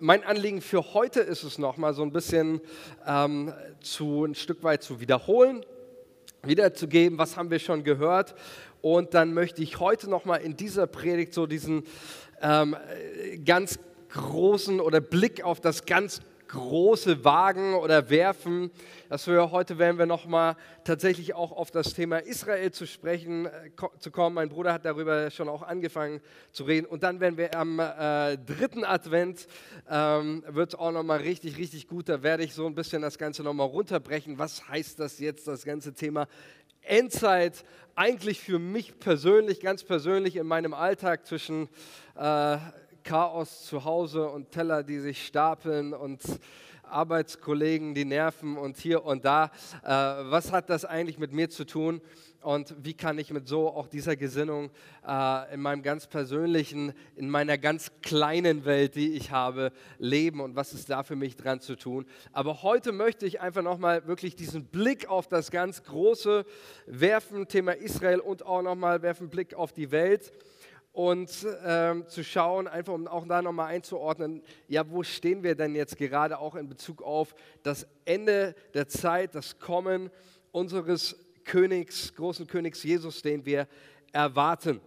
Mein Anliegen für heute ist es nochmal so ein bisschen ähm, zu, ein Stück weit zu wiederholen, wiederzugeben, was haben wir schon gehört. Und dann möchte ich heute nochmal in dieser Predigt so diesen ähm, ganz großen oder Blick auf das ganz große Wagen oder werfen. Dass wir heute werden wir noch mal tatsächlich auch auf das Thema Israel zu sprechen äh, zu kommen. Mein Bruder hat darüber schon auch angefangen zu reden. Und dann werden wir am äh, dritten Advent ähm, wird es auch noch mal richtig richtig gut. Da werde ich so ein bisschen das Ganze noch mal runterbrechen. Was heißt das jetzt das ganze Thema Endzeit eigentlich für mich persönlich, ganz persönlich in meinem Alltag zwischen äh, Chaos zu Hause und Teller, die sich stapeln und Arbeitskollegen, die nerven und hier und da. Äh, was hat das eigentlich mit mir zu tun? Und wie kann ich mit so auch dieser Gesinnung äh, in meinem ganz persönlichen, in meiner ganz kleinen Welt, die ich habe, leben und was ist da für mich dran zu tun? Aber heute möchte ich einfach nochmal wirklich diesen Blick auf das ganz Große werfen, Thema Israel und auch nochmal werfen Blick auf die Welt und ähm, zu schauen, einfach um auch da nochmal einzuordnen, ja, wo stehen wir denn jetzt gerade auch in Bezug auf das Ende der Zeit, das Kommen unseres Königs, großen Königs Jesus, den wir erwarten.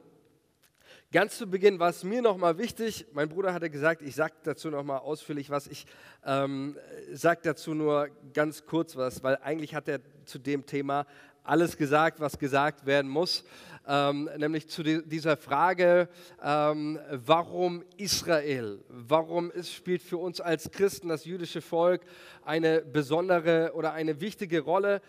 Ganz zu Beginn war es mir nochmal wichtig, mein Bruder hatte gesagt, ich sage dazu nochmal ausführlich was, ich ähm, sage dazu nur ganz kurz was, weil eigentlich hat er zu dem Thema alles gesagt, was gesagt werden muss ähm, nämlich zu die, dieser Frage, ähm, warum Israel? Warum ist, spielt für uns als Christen das jüdische Volk eine besondere oder eine wichtige Rolle?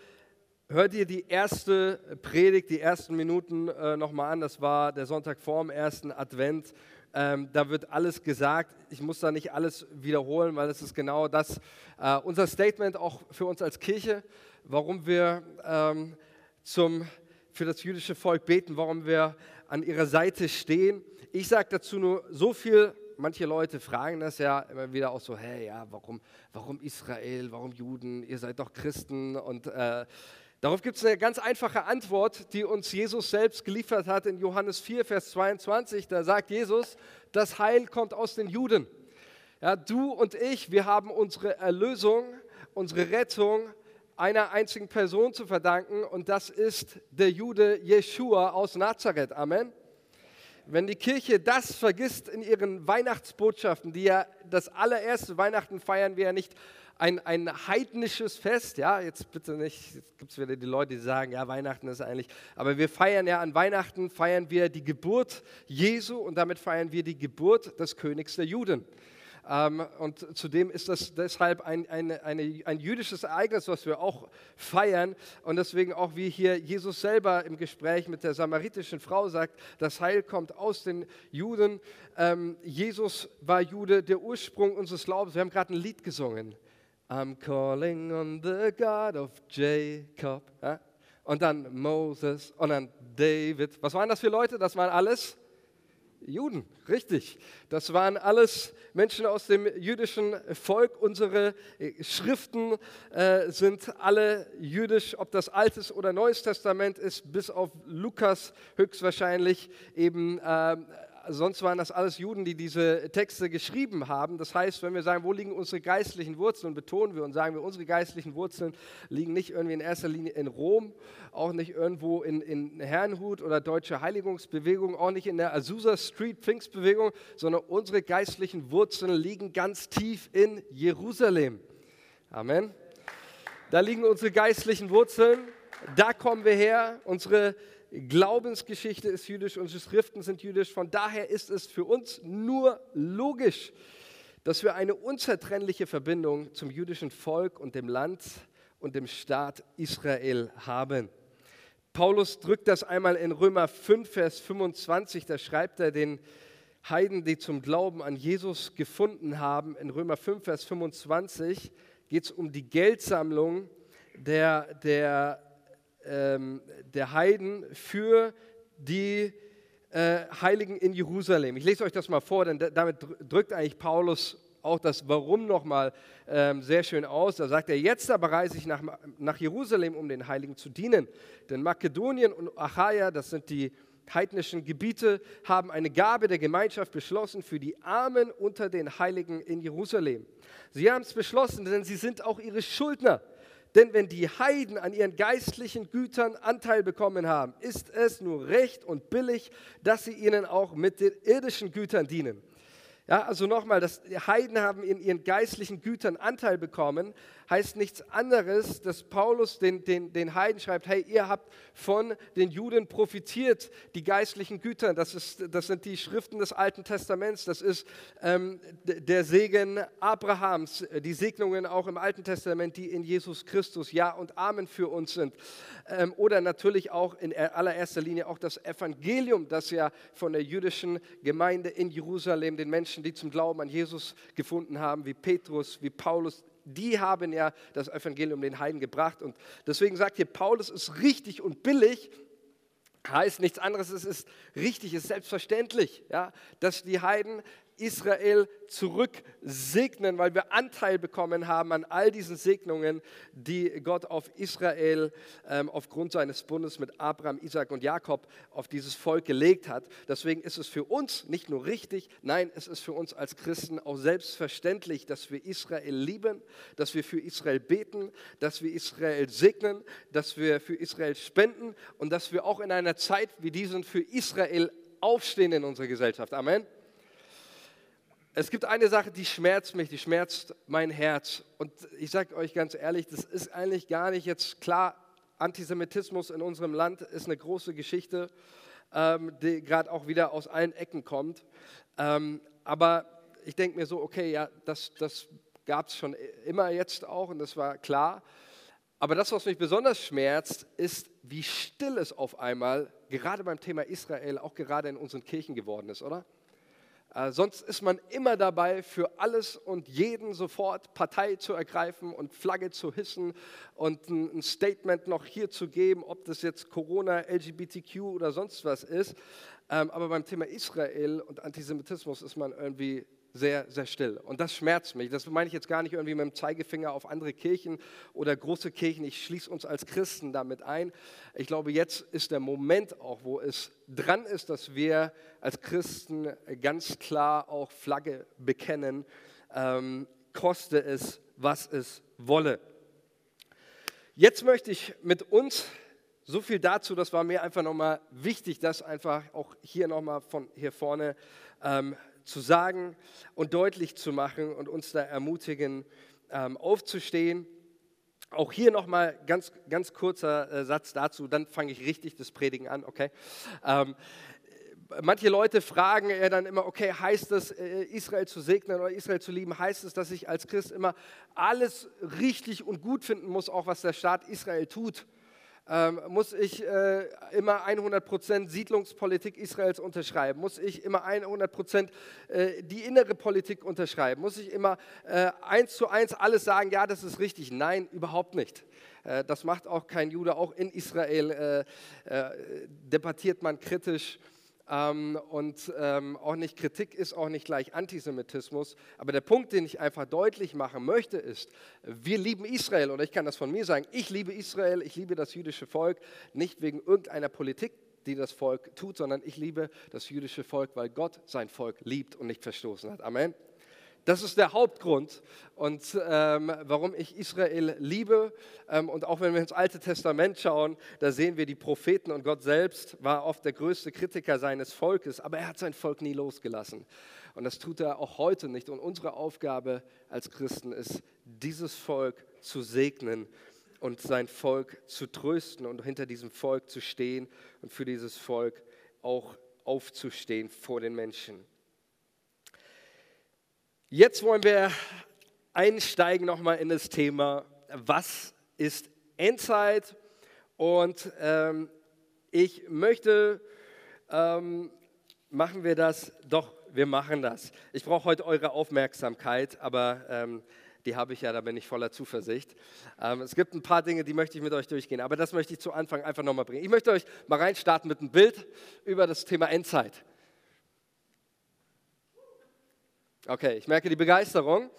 Hört ihr die erste Predigt, die ersten Minuten äh, nochmal an. Das war der Sonntag vor dem ersten Advent. Ähm, da wird alles gesagt. Ich muss da nicht alles wiederholen, weil es ist genau das, äh, unser Statement auch für uns als Kirche, warum wir ähm, zum für das jüdische Volk beten, warum wir an ihrer Seite stehen. Ich sage dazu nur so viel, manche Leute fragen das ja immer wieder auch so, hey, ja, warum, warum Israel, warum Juden, ihr seid doch Christen und äh, Darauf gibt es eine ganz einfache Antwort, die uns Jesus selbst geliefert hat in Johannes 4, Vers 22. Da sagt Jesus, das Heil kommt aus den Juden. Ja, du und ich, wir haben unsere Erlösung, unsere Rettung einer einzigen Person zu verdanken und das ist der Jude Jeshua aus Nazareth. Amen. Wenn die Kirche das vergisst in ihren Weihnachtsbotschaften, die ja das allererste Weihnachten feiern wir ja nicht ein, ein heidnisches Fest, ja, jetzt bitte nicht, jetzt gibt es wieder die Leute, die sagen, ja, Weihnachten ist eigentlich, aber wir feiern ja an Weihnachten, feiern wir die Geburt Jesu und damit feiern wir die Geburt des Königs der Juden. Ähm, und zudem ist das deshalb ein, eine, eine, ein jüdisches Ereignis, was wir auch feiern. Und deswegen auch, wie hier Jesus selber im Gespräch mit der samaritischen Frau sagt, das Heil kommt aus den Juden. Ähm, Jesus war Jude, der Ursprung unseres Glaubens. Wir haben gerade ein Lied gesungen. I'm calling on the God of Jacob. Ja? Und dann Moses und dann David. Was waren das für Leute? Das waren alles Juden, richtig. Das waren alles Menschen aus dem jüdischen Volk. Unsere äh, Schriften äh, sind alle jüdisch, ob das Altes oder Neues Testament ist, bis auf Lukas höchstwahrscheinlich eben äh, sonst waren das alles Juden, die diese Texte geschrieben haben. Das heißt, wenn wir sagen, wo liegen unsere geistlichen Wurzeln, betonen wir und sagen wir, unsere geistlichen Wurzeln liegen nicht irgendwie in erster Linie in Rom, auch nicht irgendwo in, in Herrnhut oder Deutsche Heiligungsbewegung, auch nicht in der Azusa Street Pfingstbewegung, sondern unsere geistlichen Wurzeln liegen ganz tief in Jerusalem. Amen. Da liegen unsere geistlichen Wurzeln, da kommen wir her, unsere Glaubensgeschichte ist jüdisch, unsere Schriften sind jüdisch. Von daher ist es für uns nur logisch, dass wir eine unzertrennliche Verbindung zum jüdischen Volk und dem Land und dem Staat Israel haben. Paulus drückt das einmal in Römer 5, Vers 25, da schreibt er den Heiden, die zum Glauben an Jesus gefunden haben. In Römer 5, Vers 25 geht es um die Geldsammlung der, der ähm, der Heiden für die äh, Heiligen in Jerusalem. Ich lese euch das mal vor, denn damit drückt eigentlich Paulus auch das Warum nochmal ähm, sehr schön aus. Da sagt er, jetzt aber reise ich nach, nach Jerusalem, um den Heiligen zu dienen. Denn Makedonien und Achaia, das sind die heidnischen Gebiete haben eine Gabe der Gemeinschaft beschlossen für die Armen unter den Heiligen in Jerusalem. Sie haben es beschlossen, denn sie sind auch ihre Schuldner. Denn wenn die Heiden an ihren geistlichen Gütern Anteil bekommen haben, ist es nur recht und billig, dass sie ihnen auch mit den irdischen Gütern dienen. Ja, also nochmal, die Heiden haben in ihren geistlichen Gütern Anteil bekommen, heißt nichts anderes, dass Paulus den, den, den Heiden schreibt, hey, ihr habt von den Juden profitiert, die geistlichen Güter. Das, ist, das sind die Schriften des Alten Testaments, das ist ähm, der Segen Abrahams, die Segnungen auch im Alten Testament, die in Jesus Christus Ja und Amen für uns sind. Ähm, oder natürlich auch in allererster Linie auch das Evangelium, das ja von der jüdischen Gemeinde in Jerusalem den Menschen, die zum Glauben an Jesus gefunden haben, wie Petrus, wie Paulus, die haben ja das Evangelium den Heiden gebracht. Und deswegen sagt hier Paulus, es ist richtig und billig, heißt nichts anderes, es ist richtig, es ist selbstverständlich, ja, dass die Heiden Israel zurücksegnen, weil wir Anteil bekommen haben an all diesen Segnungen, die Gott auf Israel ähm, aufgrund seines Bundes mit Abraham, Isaac und Jakob auf dieses Volk gelegt hat. Deswegen ist es für uns nicht nur richtig, nein, es ist für uns als Christen auch selbstverständlich, dass wir Israel lieben, dass wir für Israel beten, dass wir Israel segnen, dass wir für Israel spenden und dass wir auch in einer Zeit wie diesen für Israel aufstehen in unserer Gesellschaft. Amen. Es gibt eine Sache, die schmerzt mich, die schmerzt mein Herz. Und ich sage euch ganz ehrlich, das ist eigentlich gar nicht jetzt klar. Antisemitismus in unserem Land ist eine große Geschichte, ähm, die gerade auch wieder aus allen Ecken kommt. Ähm, aber ich denke mir so, okay, ja, das, das gab es schon immer jetzt auch und das war klar. Aber das, was mich besonders schmerzt, ist, wie still es auf einmal, gerade beim Thema Israel, auch gerade in unseren Kirchen geworden ist, oder? Äh, sonst ist man immer dabei, für alles und jeden sofort Partei zu ergreifen und Flagge zu hissen und ein, Statement noch hier zu geben, ob das jetzt Corona, LGBTQ oder sonst was ist. Ähm, aber beim Thema Israel und Antisemitismus ist man irgendwie sehr, sehr still. Und das schmerzt mich. Das meine ich jetzt gar nicht irgendwie mit dem Zeigefinger auf andere Kirchen oder große Kirchen. Ich schließe uns als Christen damit ein. Ich glaube, jetzt ist der Moment auch, wo es dran ist, dass wir als Christen ganz klar auch Flagge bekennen, ähm, koste es, was es wolle. Jetzt möchte ich mit uns so viel dazu, das war mir einfach nochmal wichtig, das einfach auch hier nochmal von hier vorne ähm, zu sagen und deutlich zu machen und uns da ermutigen, ähm, aufzustehen. Auch hier nochmal ganz, ganz kurzer äh, Satz dazu, dann fange ich richtig das Predigen an, okay? Ähm, manche Leute fragen ja dann immer, okay, heißt es, äh, Israel zu segnen oder Israel zu lieben, heißt es, dass ich als Christ immer alles richtig und gut finden muss, auch was der Staat Israel tut? Ähm, muss ich äh, immer 100% Siedlungspolitik Israels unterschreiben? Muss ich immer 100% äh, die innere Politik unterschreiben? Muss ich immer äh, eins zu eins alles sagen, ja, das ist richtig? Nein, überhaupt nicht. Äh, das macht auch kein Jude. Auch in Israel äh, äh, debattiert man kritisch ähm, und ähm, auch nicht Kritik ist auch nicht gleich Antisemitismus. Aber der Punkt, den ich einfach deutlich machen möchte, ist, wir lieben Israel und ich kann das von mir sagen, ich liebe Israel, ich liebe das jüdische Volk, nicht wegen irgendeiner Politik, die das Volk tut, sondern ich liebe das jüdische Volk, weil Gott sein Volk liebt und nicht verstoßen hat. Amen. Das ist der Hauptgrund und ähm, warum ich Israel liebe. Ähm, und auch wenn wir ins Alte Testament schauen, da sehen wir die Propheten und Gott selbst war oft der größte Kritiker seines Volkes, aber er hat sein Volk nie losgelassen. Und das tut er auch heute nicht. Und unsere Aufgabe als Christen ist, dieses Volk zu segnen und sein Volk zu trösten und hinter diesem Volk zu stehen und für dieses Volk auch aufzustehen vor den Menschen. Jetzt wollen wir einsteigen nochmal in das Thema, was ist Endzeit? Und ähm, ich möchte, ähm, machen wir das? Doch, wir machen das. Ich brauche heute eure Aufmerksamkeit, aber ähm, die habe ich ja, da bin ich voller Zuversicht. Ähm, es gibt ein paar Dinge, die möchte ich mit euch durchgehen, aber das möchte ich zu Anfang einfach nochmal bringen. Ich möchte euch mal reinstarten mit einem Bild über das Thema Endzeit. Okay, ich merke die Begeisterung.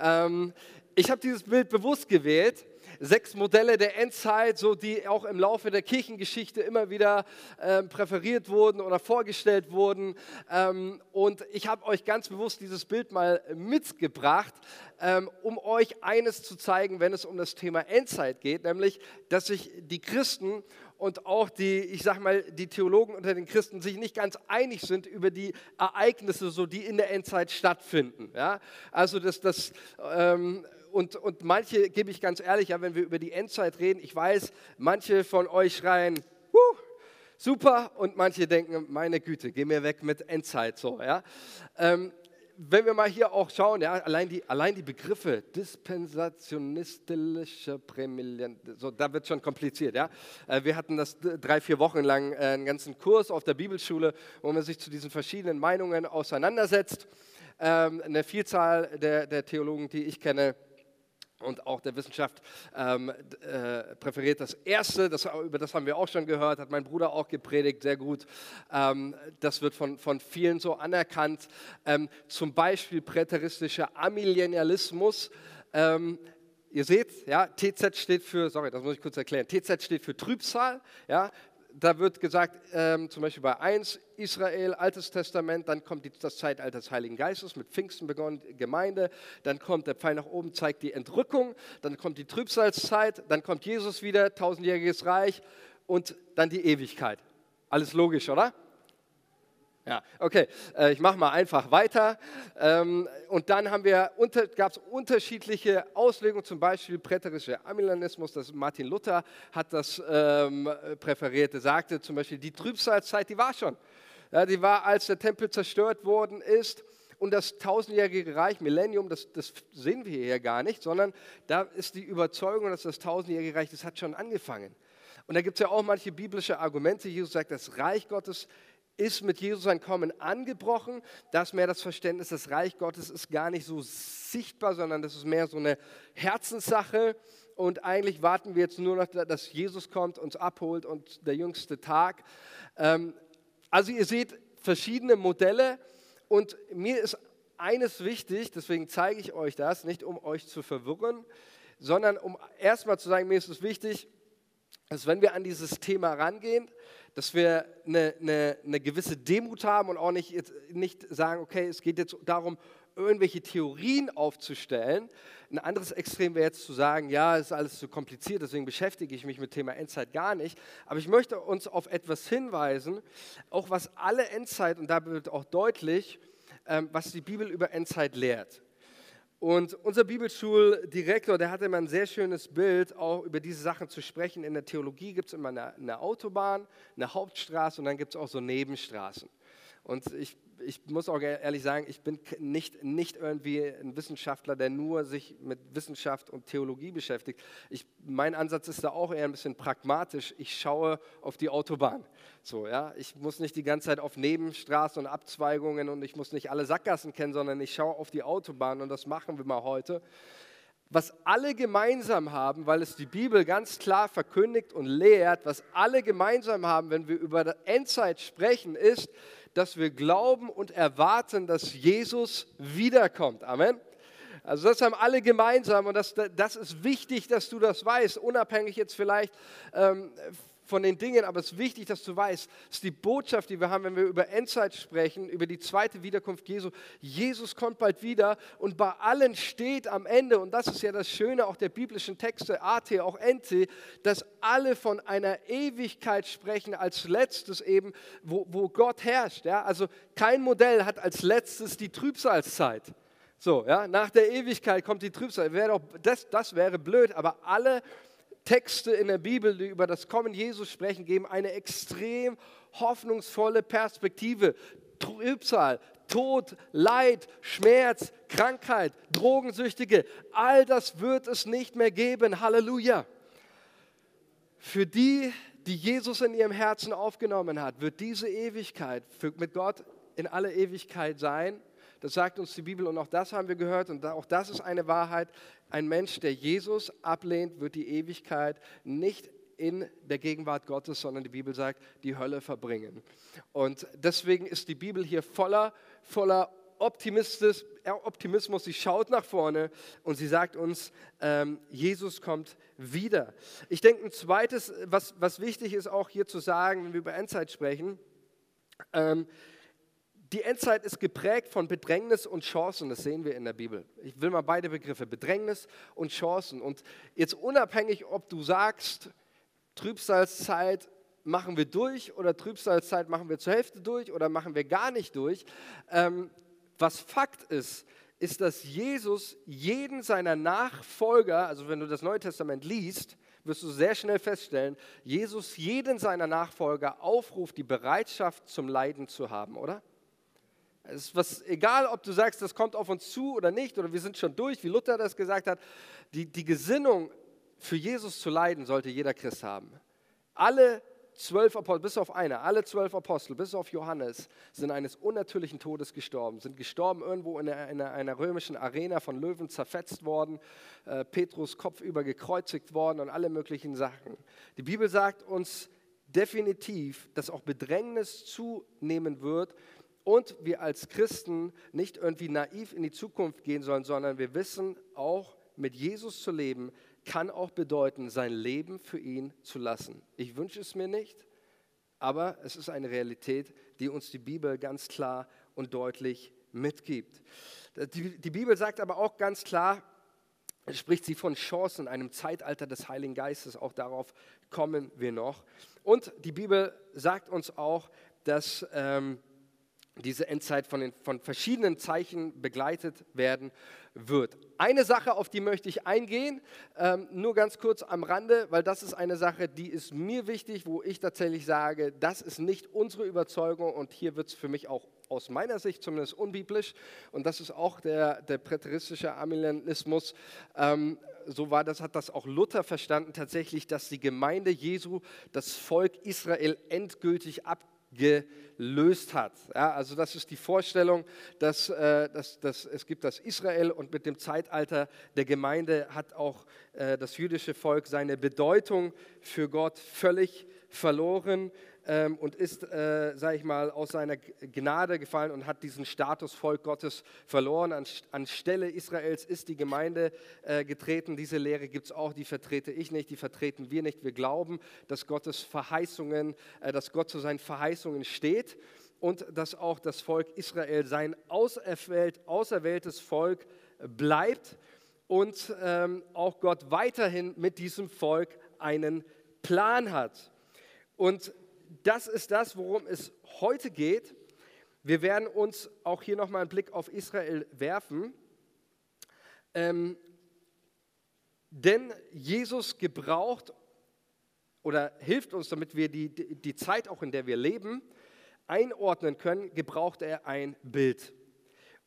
Ähm, ich habe dieses Bild bewusst gewählt, sechs Modelle der Endzeit, so die auch im Laufe der Kirchengeschichte immer wieder ähm, präferiert wurden oder vorgestellt wurden. Ähm, und ich habe euch ganz bewusst dieses Bild mal mitgebracht, ähm, um euch eines zu zeigen, wenn es um das Thema Endzeit geht, nämlich, dass sich die Christen und auch die, ich sag mal, die Theologen unter den Christen sich nicht ganz einig sind über die Ereignisse, so die in der Endzeit stattfinden. Ja? Also das, das ähm, und, und manche, gebe ich ganz ehrlich, ja, wenn wir über die Endzeit reden, ich weiß, manche von euch schreien, Huh, super, und manche denken, meine Güte, geh mir weg mit Endzeit, so, ja. Ähm, wenn wir mal hier auch schauen, ja, allein, die, allein die Begriffe dispensationistische Prämilien, so, da wird schon kompliziert. Ja? Äh, wir hatten das drei, vier Wochen lang äh, einen ganzen Kurs auf der Bibelschule, wo man sich zu diesen verschiedenen Meinungen auseinandersetzt. Ähm, eine Vielzahl der, der Theologen, die ich kenne, und auch der Wissenschaft ähm, äh, präferiert das Erste, das, über das haben wir auch schon gehört, hat mein Bruder auch gepredigt, sehr gut. Ähm, das wird von, von vielen so anerkannt. Ähm, zum Beispiel präteristischer Amillennialismus. Ähm, ihr seht, ja, TZ steht für, sorry, das muss ich kurz erklären, TZ steht für Trübsal, ja, da wird gesagt, ähm, zum Beispiel bei 1, Israel, Altes Testament, dann kommt die, das Zeitalter des Heiligen Geistes, mit Pfingsten begonnen, Gemeinde, dann kommt der Pfeil nach oben, zeigt die Entrückung, dann kommt die Trübsalzeit, dann kommt Jesus wieder, tausendjähriges Reich und dann die Ewigkeit. Alles logisch, oder? Ja, okay, äh, ich mache mal einfach weiter. Ähm, und dann unter, gab es unterschiedliche Auslegungen, zum Beispiel präterischer Amilanismus, das Martin Luther hat das ähm, präferiert. Er sagte zum Beispiel, die Trübsalzeit, die war schon. Ja, die war, als der Tempel zerstört worden ist. Und das tausendjährige Reich, Millennium, das, das sehen wir hier gar nicht, sondern da ist die Überzeugung, dass das tausendjährige Reich, das hat schon angefangen. Und da gibt es ja auch manche biblische Argumente. Jesus sagt, das Reich Gottes ist mit Jesus sein Kommen angebrochen. Das ist mehr das Verständnis, das Reich Gottes ist gar nicht so sichtbar, sondern das ist mehr so eine Herzenssache. Und eigentlich warten wir jetzt nur noch, dass Jesus kommt, uns abholt und der jüngste Tag. Ähm, also ihr seht verschiedene Modelle und mir ist eines wichtig, deswegen zeige ich euch das, nicht um euch zu verwirren, sondern um erstmal zu sagen, mir ist es wichtig, dass wenn wir an dieses Thema rangehen, dass wir eine, eine, eine gewisse Demut haben und auch nicht, nicht sagen, okay, es geht jetzt darum, irgendwelche Theorien aufzustellen. Ein anderes Extrem wäre jetzt zu sagen, ja, es ist alles zu kompliziert, deswegen beschäftige ich mich mit Thema Endzeit gar nicht. Aber ich möchte uns auf etwas hinweisen, auch was alle Endzeit, und da wird auch deutlich, ähm, was die Bibel über Endzeit lehrt. Und unser Bibelschuldirektor, der hatte immer ein sehr schönes Bild, auch über diese Sachen zu sprechen. In der Theologie gibt es immer eine, eine, Autobahn, eine Hauptstraße und dann gibt es auch so Nebenstraßen. Und ich ich muss auch ehrlich sagen, ich bin nicht, nicht irgendwie ein Wissenschaftler, der nur sich mit Wissenschaft und Theologie beschäftigt. Ich, mein Ansatz ist da auch eher ein bisschen pragmatisch. Ich schaue auf die Autobahn. So, ja? Ich muss nicht die ganze Zeit auf Nebenstraßen und Abzweigungen und ich muss nicht alle Sackgassen kennen, sondern ich schaue auf die Autobahn und das machen wir mal heute. Was alle gemeinsam haben, weil es die Bibel ganz klar verkündigt und lehrt, was alle gemeinsam haben, wenn wir über die Endzeit sprechen, ist, dass wir glauben und erwarten, dass Jesus wiederkommt. Amen. Also das haben alle gemeinsam und das, das ist wichtig, dass du das weißt, unabhängig jetzt vielleicht ähm, von den Dingen, aber es ist wichtig, dass du weißt, ist die Botschaft, die wir haben, wenn wir über Endzeit sprechen, über die zweite Wiederkunft Jesu. Jesus kommt bald wieder und bei allen steht am Ende, und das ist ja das Schöne auch der biblischen Texte, AT, auch NT, dass alle von einer Ewigkeit sprechen, als letztes eben, wo, wo Gott herrscht. Ja? Also kein Modell hat als letztes die Trübsalzeit. So, ja, nach der Ewigkeit kommt die Trübsal. Wäre doch, das, das wäre blöd, aber alle Texte in der Bibel, die über das Kommen Jesus sprechen, geben eine extrem hoffnungsvolle Perspektive. Trübsal, Tod, Leid, Schmerz, Krankheit, Drogensüchtige, all das wird es nicht mehr geben. Halleluja. Für die, die Jesus in ihrem Herzen aufgenommen hat, wird diese Ewigkeit mit Gott in alle Ewigkeit sein. Das sagt uns die Bibel und auch das haben wir gehört und auch das ist eine Wahrheit. Ein Mensch, der Jesus ablehnt, wird die Ewigkeit nicht in der Gegenwart Gottes, sondern die Bibel sagt, die Hölle verbringen. Und deswegen ist die Bibel hier voller, voller Optimismus, Optimismus, sie schaut nach vorne und sie sagt uns, ähm, Jesus kommt wieder. Ich denke, ein zweites, was, was wichtig ist auch hier zu sagen, wenn wir über Endzeit sprechen, ähm, die Endzeit ist geprägt von Bedrängnis und Chancen, das sehen wir in der Bibel. Ich will mal beide Begriffe, Bedrängnis und Chancen. Und jetzt unabhängig, ob du sagst, Trübsalzeit machen wir durch oder Trübsalzeit machen wir zur Hälfte durch oder machen wir gar nicht durch, ähm, was Fakt ist, ist, dass Jesus jeden seiner Nachfolger, also wenn du das Neue Testament liest, wirst du sehr schnell feststellen, Jesus jeden seiner Nachfolger aufruft, die Bereitschaft zum Leiden zu haben, oder? Es ist was, egal, ob du sagst, das kommt auf uns zu oder nicht, oder wir sind schon durch, wie Luther das gesagt hat, die, die Gesinnung, für Jesus zu leiden, sollte jeder Christ haben. Alle zwölf Apostel, bis auf einer, alle zwölf Apostel, bis auf Johannes, sind eines unnatürlichen Todes gestorben, sind gestorben irgendwo in einer, in einer römischen Arena von Löwen zerfetzt worden, äh, Petrus kopfüber gekreuzigt worden und alle möglichen Sachen. Die Bibel sagt uns definitiv, dass auch Bedrängnis zunehmen wird und wir als Christen nicht irgendwie naiv in die Zukunft gehen sollen, sondern wir wissen auch, mit Jesus zu leben, kann auch bedeuten, sein Leben für ihn zu lassen. Ich wünsche es mir nicht, aber es ist eine Realität, die uns die Bibel ganz klar und deutlich mitgibt. Die, die Bibel sagt aber auch ganz klar, spricht sie von Chancen in einem Zeitalter des Heiligen Geistes. Auch darauf kommen wir noch. Und die Bibel sagt uns auch, dass ähm, diese Endzeit von, den, von verschiedenen Zeichen begleitet werden wird. Eine Sache, auf die möchte ich eingehen, ähm, nur ganz kurz am Rande, weil das ist eine Sache, die ist mir wichtig, wo ich tatsächlich sage, das ist nicht unsere Überzeugung und hier wird es für mich auch aus meiner Sicht zumindest unbiblisch und das ist auch der, der präteristische Amillennismus. Ähm, so war das, hat das auch Luther verstanden, tatsächlich, dass die Gemeinde Jesu das Volk Israel endgültig ab gelöst hat. Ja, also das ist die Vorstellung, dass, äh, dass, dass es gibt das Israel und mit dem Zeitalter der Gemeinde hat auch äh, das jüdische Volk seine Bedeutung für Gott völlig verloren ähm, und ist, äh, sage ich mal, aus seiner Gnade gefallen und hat diesen Status Volk Gottes verloren. An, anstelle Israels ist die Gemeinde äh, getreten. Diese Lehre gibt es auch, die vertrete ich nicht, die vertreten wir nicht. Wir glauben, dass Gottes Verheißungen, äh, dass Gott zu seinen Verheißungen steht und dass auch das Volk Israel sein auserwählt, auserwähltes Volk bleibt und ähm, auch Gott weiterhin mit diesem Volk einen Plan hat. Und das ist das, worum es heute geht. Wir werden uns auch hier nochmal einen Blick auf Israel werfen. Ähm, denn Jesus gebraucht oder hilft uns, damit wir die, die Zeit, auch in der wir leben, einordnen können, gebraucht er ein Bild.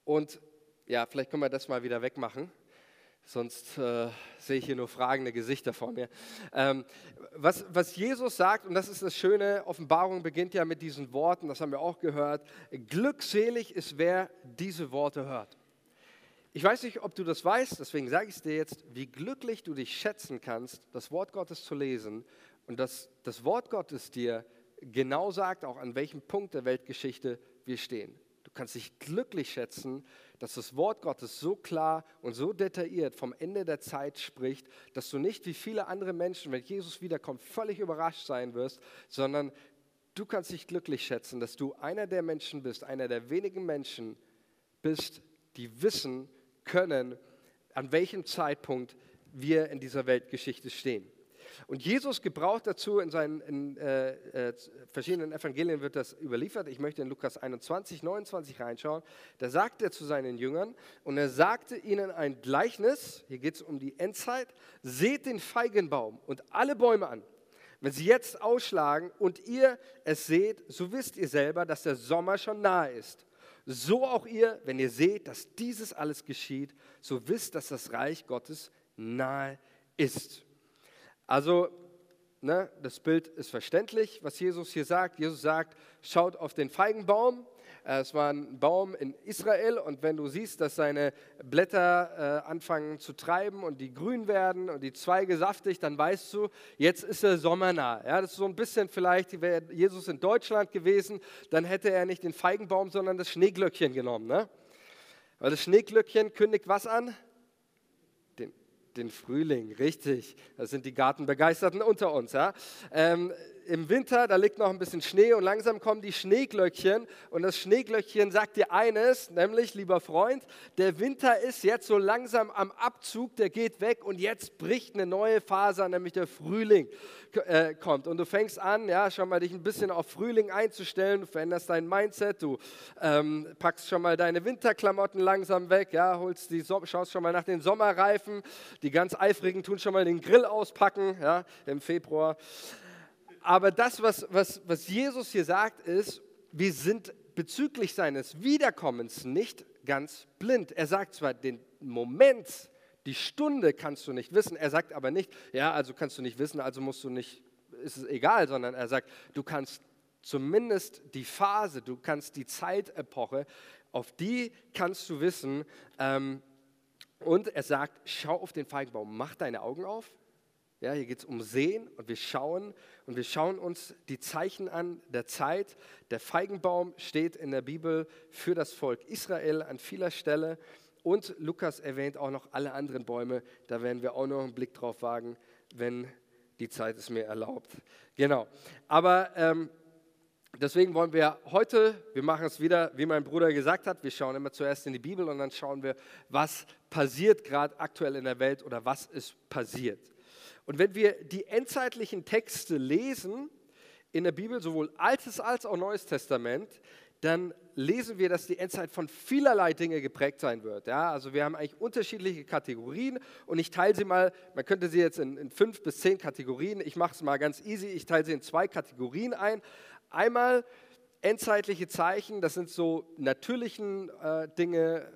Und ja, vielleicht können wir das mal wieder wegmachen sonst äh, sehe ich hier nur fragende Gesichter vor mir. Ähm, was, was Jesus sagt, und das ist das Schöne, Offenbarung beginnt ja mit diesen Worten, das haben wir auch gehört, glückselig ist, wer diese Worte hört. Ich weiß nicht, ob du das weißt, deswegen sage ich es dir jetzt, wie glücklich du dich schätzen kannst, das Wort Gottes zu lesen und dass das Wort Gottes dir genau sagt, auch an welchem Punkt der Weltgeschichte wir stehen. Du kannst dich glücklich schätzen, dass das Wort Gottes so klar und so detailliert vom Ende der Zeit spricht, dass du nicht wie viele andere Menschen, wenn Jesus wiederkommt, völlig überrascht sein wirst, sondern du kannst dich glücklich schätzen, dass du einer der Menschen bist, einer der wenigen Menschen bist, die wissen können, an welchem Zeitpunkt wir in dieser Weltgeschichte stehen. Und Jesus gebraucht dazu, in seinen in, äh, äh, verschiedenen Evangelien wird das überliefert. Ich möchte in Lukas 21, 29 reinschauen. Da sagt er zu seinen Jüngern und er sagte ihnen ein Gleichnis, hier geht es um die Endzeit, seht den Feigenbaum und alle Bäume an. Wenn sie jetzt ausschlagen und ihr es seht, so wisst ihr selber, dass der Sommer schon nahe ist. So auch ihr, wenn ihr seht, dass dieses alles geschieht, so wisst, dass das Reich Gottes nahe ist. Also, ne, das Bild ist verständlich, was Jesus hier sagt. Jesus sagt, schaut auf den Feigenbaum. Äh, es war ein Baum in Israel und wenn du siehst, dass seine Blätter äh, anfangen zu treiben und die grün werden und die Zweige saftig, dann weißt du, jetzt ist der Sommer nah. Ja, das ist so ein bisschen vielleicht, wäre Jesus in Deutschland gewesen, dann hätte er nicht den Feigenbaum, sondern das Schneeglöckchen genommen. Ne? Weil das Schneeglöckchen kündigt was an? Den, Frühling, richtig. Das sind die Gartenbegeisterten unter uns. Ja? Ähm, im Winter, da liegt noch ein bisschen Schnee und langsam kommen die Schneeglöckchen. Und das Schneeglöckchen sagt dir eines, nämlich, lieber Freund, der Winter ist jetzt so langsam am Abzug, der geht weg und jetzt bricht eine neue Phase nämlich der Frühling äh, kommt. Und du fängst an, ja, schon mal dich ein bisschen auf Frühling einzustellen, du veränderst dein Mindset, du ähm, packst schon mal deine Winterklamotten langsam weg, ja, holst die, schaust schon mal nach den Sommerreifen, die ganz eifrigen tun schon mal den Grill auspacken, ja, im Februar aber das, was, was, was Jesus hier sagt, ist, wir sind bezüglich seines Wiederkommens nicht ganz blind. Er sagt zwar den Moment, die Stunde kannst du nicht wissen, er sagt aber nicht, ja, also kannst du nicht wissen, also musst du nicht, ist es egal, sondern er sagt, du kannst zumindest die Phase, du kannst die Zeitepoche, auf die kannst du wissen. Ähm, und er sagt, schau auf den Feigenbaum, mach deine Augen auf, ja, hier geht es um Sehen und wir schauen und wir schauen uns die Zeichen an der Zeit. Der Feigenbaum steht in der Bibel für das Volk Israel an vieler Stelle und Lukas erwähnt auch noch alle anderen Bäume. Da werden wir auch noch einen Blick drauf wagen, wenn die Zeit es mir erlaubt. Genau. Aber ähm, deswegen wollen wir heute, wir machen es wieder, wie mein Bruder gesagt hat, wir schauen immer zuerst in die Bibel und dann schauen wir, was passiert gerade aktuell in der Welt oder was ist passiert. Und wenn wir die endzeitlichen Texte lesen in der Bibel, sowohl Altes als auch Neues Testament, dann lesen wir, dass die Endzeit von vielerlei Dinge geprägt sein wird. Ja, also wir haben eigentlich unterschiedliche Kategorien und ich teile sie mal, man könnte sie jetzt in, in fünf bis zehn Kategorien, ich mache es mal ganz easy, ich teile sie in zwei Kategorien ein. Einmal endzeitliche Zeichen, das sind so natürlichen äh, Dinge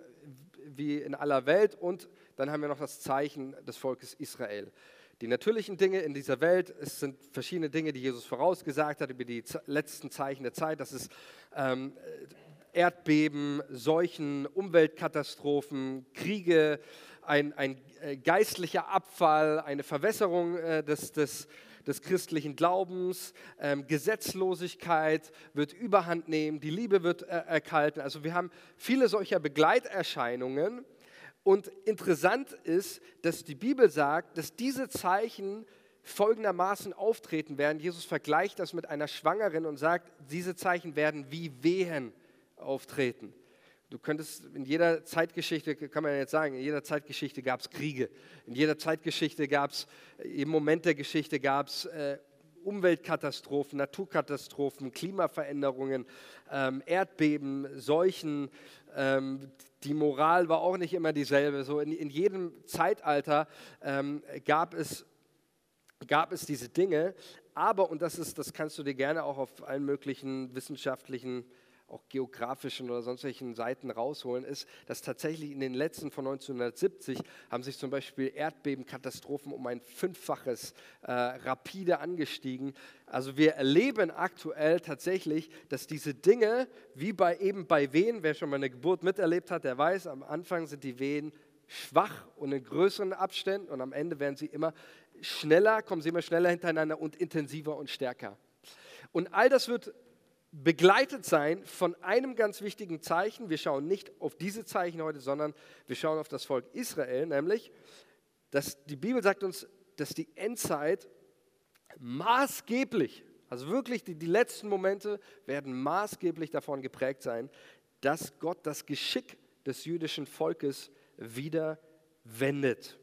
wie in aller Welt und dann haben wir noch das Zeichen des Volkes Israel. Die natürlichen Dinge in dieser Welt, es sind verschiedene Dinge, die Jesus vorausgesagt hat über die letzten Zeichen der Zeit. Das ist ähm, Erdbeben, Seuchen, Umweltkatastrophen, Kriege, ein, ein äh, geistlicher Abfall, eine Verwässerung äh, des, des, des christlichen Glaubens, ähm, Gesetzlosigkeit wird überhand nehmen, die Liebe wird äh, erkalten. Also wir haben viele solcher Begleiterscheinungen und interessant ist, dass die Bibel sagt, dass diese Zeichen folgendermaßen auftreten werden. Jesus vergleicht das mit einer Schwangeren und sagt, diese Zeichen werden wie Wehen auftreten. Du könntest in jeder Zeitgeschichte, kann man jetzt sagen, in jeder Zeitgeschichte gab es Kriege. In jeder Zeitgeschichte gab es, im Moment der Geschichte gab es äh, Umweltkatastrophen, Naturkatastrophen, Klimaveränderungen, ähm, Erdbeben, Seuchen, ähm, die Moral war auch nicht immer dieselbe. So in, in jedem Zeitalter ähm, gab, es, gab es diese Dinge. Aber, und das, ist, das kannst du dir gerne auch auf allen möglichen wissenschaftlichen auch geografischen oder sonst welchen Seiten rausholen, ist, dass tatsächlich in den letzten von 1970 haben sich zum Beispiel Erdbebenkatastrophen um ein Fünffaches äh, rapide angestiegen. Also wir erleben aktuell tatsächlich, dass diese Dinge, wie bei eben bei Wehen, wer schon mal eine Geburt miterlebt hat, der weiß, am Anfang sind die Wehen schwach und in größeren Abständen und am Ende werden sie immer schneller, kommen sie immer schneller hintereinander und intensiver und stärker. Und all das wird begleitet sein von einem ganz wichtigen Zeichen. Wir schauen nicht auf diese Zeichen heute, sondern wir schauen auf das Volk Israel, nämlich, dass die Bibel sagt uns, dass die Endzeit maßgeblich, also wirklich die, die letzten Momente werden maßgeblich davon geprägt sein, dass Gott das Geschick des jüdischen Volkes wieder wendet.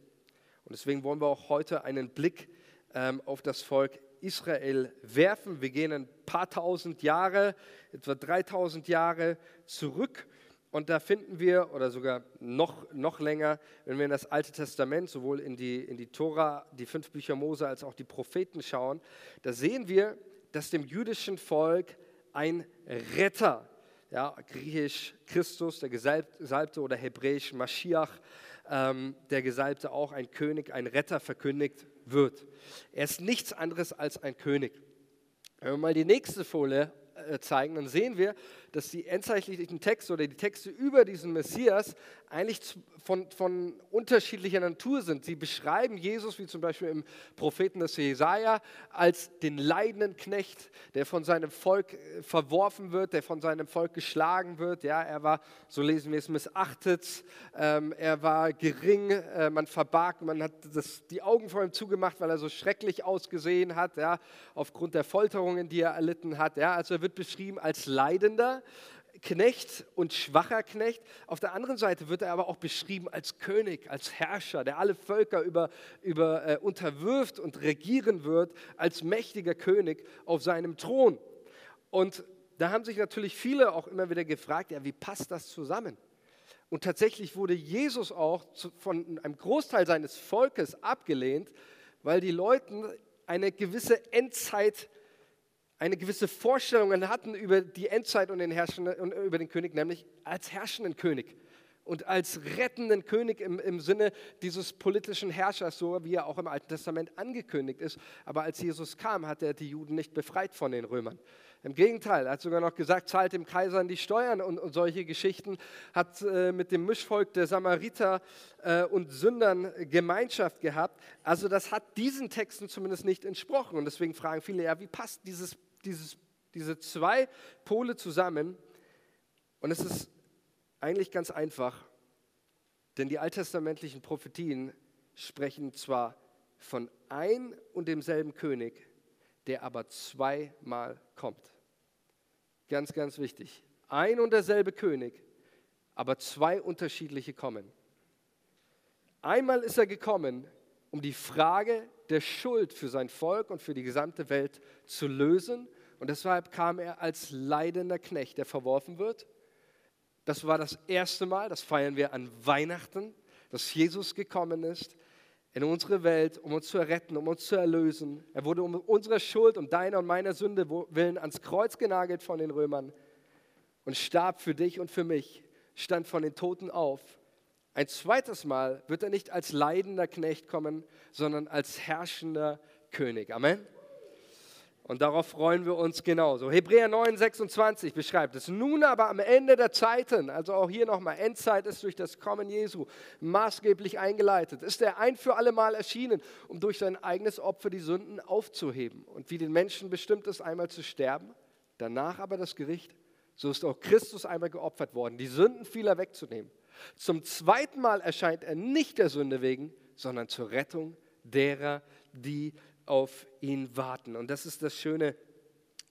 Und deswegen wollen wir auch heute einen Blick ähm, auf das Volk Israel werfen. Wir gehen ein paar tausend Jahre, etwa 3000 Jahre zurück. Und da finden wir, oder sogar noch, noch länger, wenn wir in das Alte Testament, sowohl in die, in die Tora, die fünf Bücher Mose, als auch die Propheten schauen, da sehen wir, dass dem jüdischen Volk ein Retter, ja, griechisch Christus, der Gesalbte oder hebräisch Mashiach, ähm, der Gesalbte auch ein König, ein Retter verkündigt wird. Er ist nichts anderes als ein König. Wenn wir mal die nächste Folie äh, zeigen, dann sehen wir, dass die endzeitlichen Texte oder die Texte über diesen Messias eigentlich von, von unterschiedlicher Natur sind. Sie beschreiben Jesus, wie zum Beispiel im Propheten des Jesaja, als den leidenden Knecht, der von seinem Volk äh, verworfen wird, der von seinem Volk geschlagen wird. Ja, er war, so lesen wir es, missachtet, ähm, er war gering, äh, man verbarg, man hat das, die Augen vor ihm zugemacht, weil er so schrecklich ausgesehen hat, ja, aufgrund der Folterungen, die er erlitten hat. Ja. Also er wird beschrieben als Leidender, Knecht und schwacher Knecht. Auf der anderen Seite wird er aber auch beschrieben als König, als Herrscher, der alle Völker über, über, äh, unterwirft und regieren wird, als mächtiger König auf seinem Thron. Und da haben sich natürlich viele auch immer wieder gefragt, ja, wie passt das zusammen? Und tatsächlich wurde Jesus auch zu, von einem Großteil seines Volkes abgelehnt, weil die Leute eine gewisse Endzeit eine gewisse Vorstellung hatten über die Endzeit und, den und über den König, nämlich als herrschenden König und als rettenden König im, im Sinne dieses politischen Herrschers, so wie er auch im Alten Testament angekündigt ist. Aber als Jesus kam, hat er die Juden nicht befreit von den Römern. Im Gegenteil, er hat sogar noch gesagt, zahlt dem Kaiser die Steuern und, und solche Geschichten, hat äh, mit dem Mischvolk der Samariter äh, und Sündern Gemeinschaft gehabt. Also das hat diesen Texten zumindest nicht entsprochen. Und deswegen fragen viele, ja, wie passt dieses, dieses, diese zwei Pole zusammen? Und es ist eigentlich ganz einfach, denn die alttestamentlichen Prophetien sprechen zwar von ein und demselben König, der aber zweimal kommt. Ganz, ganz wichtig. Ein und derselbe König, aber zwei unterschiedliche kommen. Einmal ist er gekommen, um die Frage der Schuld für sein Volk und für die gesamte Welt zu lösen. Und deshalb kam er als leidender Knecht, der verworfen wird. Das war das erste Mal, das feiern wir an Weihnachten, dass Jesus gekommen ist in unsere Welt, um uns zu retten, um uns zu erlösen. Er wurde um unsere Schuld, um deiner und meiner Sünde willen ans Kreuz genagelt von den Römern und starb für dich und für mich, stand von den Toten auf. Ein zweites Mal wird er nicht als leidender Knecht kommen, sondern als herrschender König. Amen. Und darauf freuen wir uns genauso. Hebräer 9, 26 beschreibt es. Nun aber am Ende der Zeiten, also auch hier nochmal, Endzeit ist durch das Kommen Jesu maßgeblich eingeleitet, ist er ein für alle Mal erschienen, um durch sein eigenes Opfer die Sünden aufzuheben. Und wie den Menschen bestimmt ist, einmal zu sterben, danach aber das Gericht, so ist auch Christus einmal geopfert worden, die Sünden vieler wegzunehmen. Zum zweiten Mal erscheint er nicht der Sünde wegen, sondern zur Rettung derer, die auf ihn warten. Und das ist das Schöne.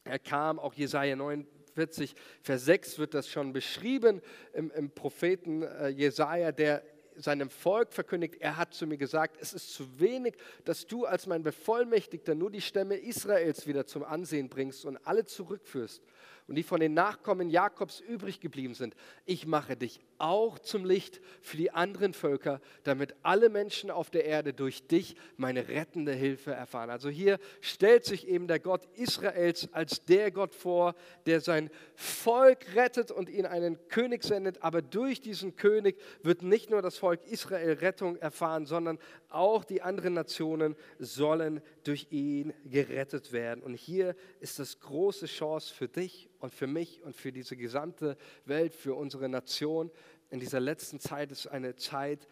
Er kam, auch Jesaja 49, Vers 6 wird das schon beschrieben im, im Propheten äh, Jesaja, der seinem Volk verkündigt, er hat zu mir gesagt, es ist zu wenig, dass du als mein Bevollmächtigter nur die Stämme Israels wieder zum Ansehen bringst und alle zurückführst und die von den Nachkommen Jakobs übrig geblieben sind. Ich mache dich auch zum Licht für die anderen Völker, damit alle Menschen auf der Erde durch dich meine rettende Hilfe erfahren. Also hier stellt sich eben der Gott Israels als der Gott vor, der sein Volk rettet und ihn einen König sendet. Aber durch diesen König wird nicht nur das Volk Israel Rettung erfahren, sondern auch die anderen Nationen sollen durch ihn gerettet werden. Und hier ist das große Chance für dich und für mich und für diese gesamte Welt, für unsere Nation. In dieser letzten Zeit ist eine Zeit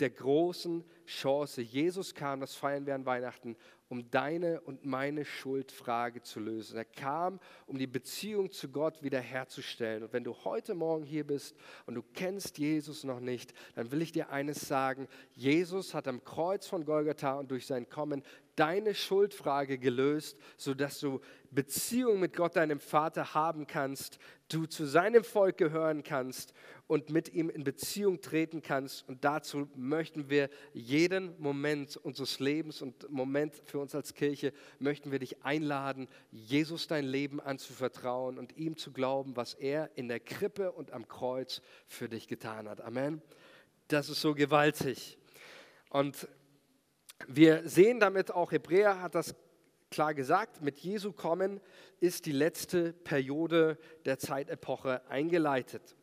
der großen Chance. Jesus kam, das feiern wir an Weihnachten, um deine und meine Schuldfrage zu lösen. Er kam, um die Beziehung zu Gott wiederherzustellen. Und wenn du heute Morgen hier bist und du kennst Jesus noch nicht, dann will ich dir eines sagen. Jesus hat am Kreuz von Golgatha und durch sein Kommen deine Schuldfrage gelöst, sodass du Beziehung mit Gott, deinem Vater, haben kannst, du zu seinem Volk gehören kannst und mit ihm in Beziehung treten kannst. Und dazu möchten wir jeden Moment unseres Lebens und Moment für uns als Kirche, möchten wir dich einladen, Jesus dein Leben anzuvertrauen und ihm zu glauben, was er in der Krippe und am Kreuz für dich getan hat. Amen. Das ist so gewaltig. Und wir sehen damit auch, Hebräer hat das klar gesagt, mit Jesu kommen ist die letzte Periode der Zeitepoche eingeleitet.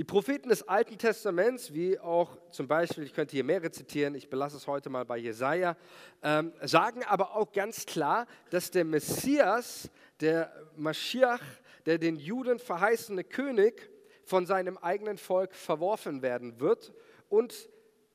Die Propheten des Alten Testaments, wie auch zum Beispiel, ich könnte hier mehrere zitieren, ich belasse es heute mal bei Jesaja, ähm, sagen aber auch ganz klar, dass der Messias, der Maschiach, der den Juden verheißene König, von seinem eigenen Volk verworfen werden wird und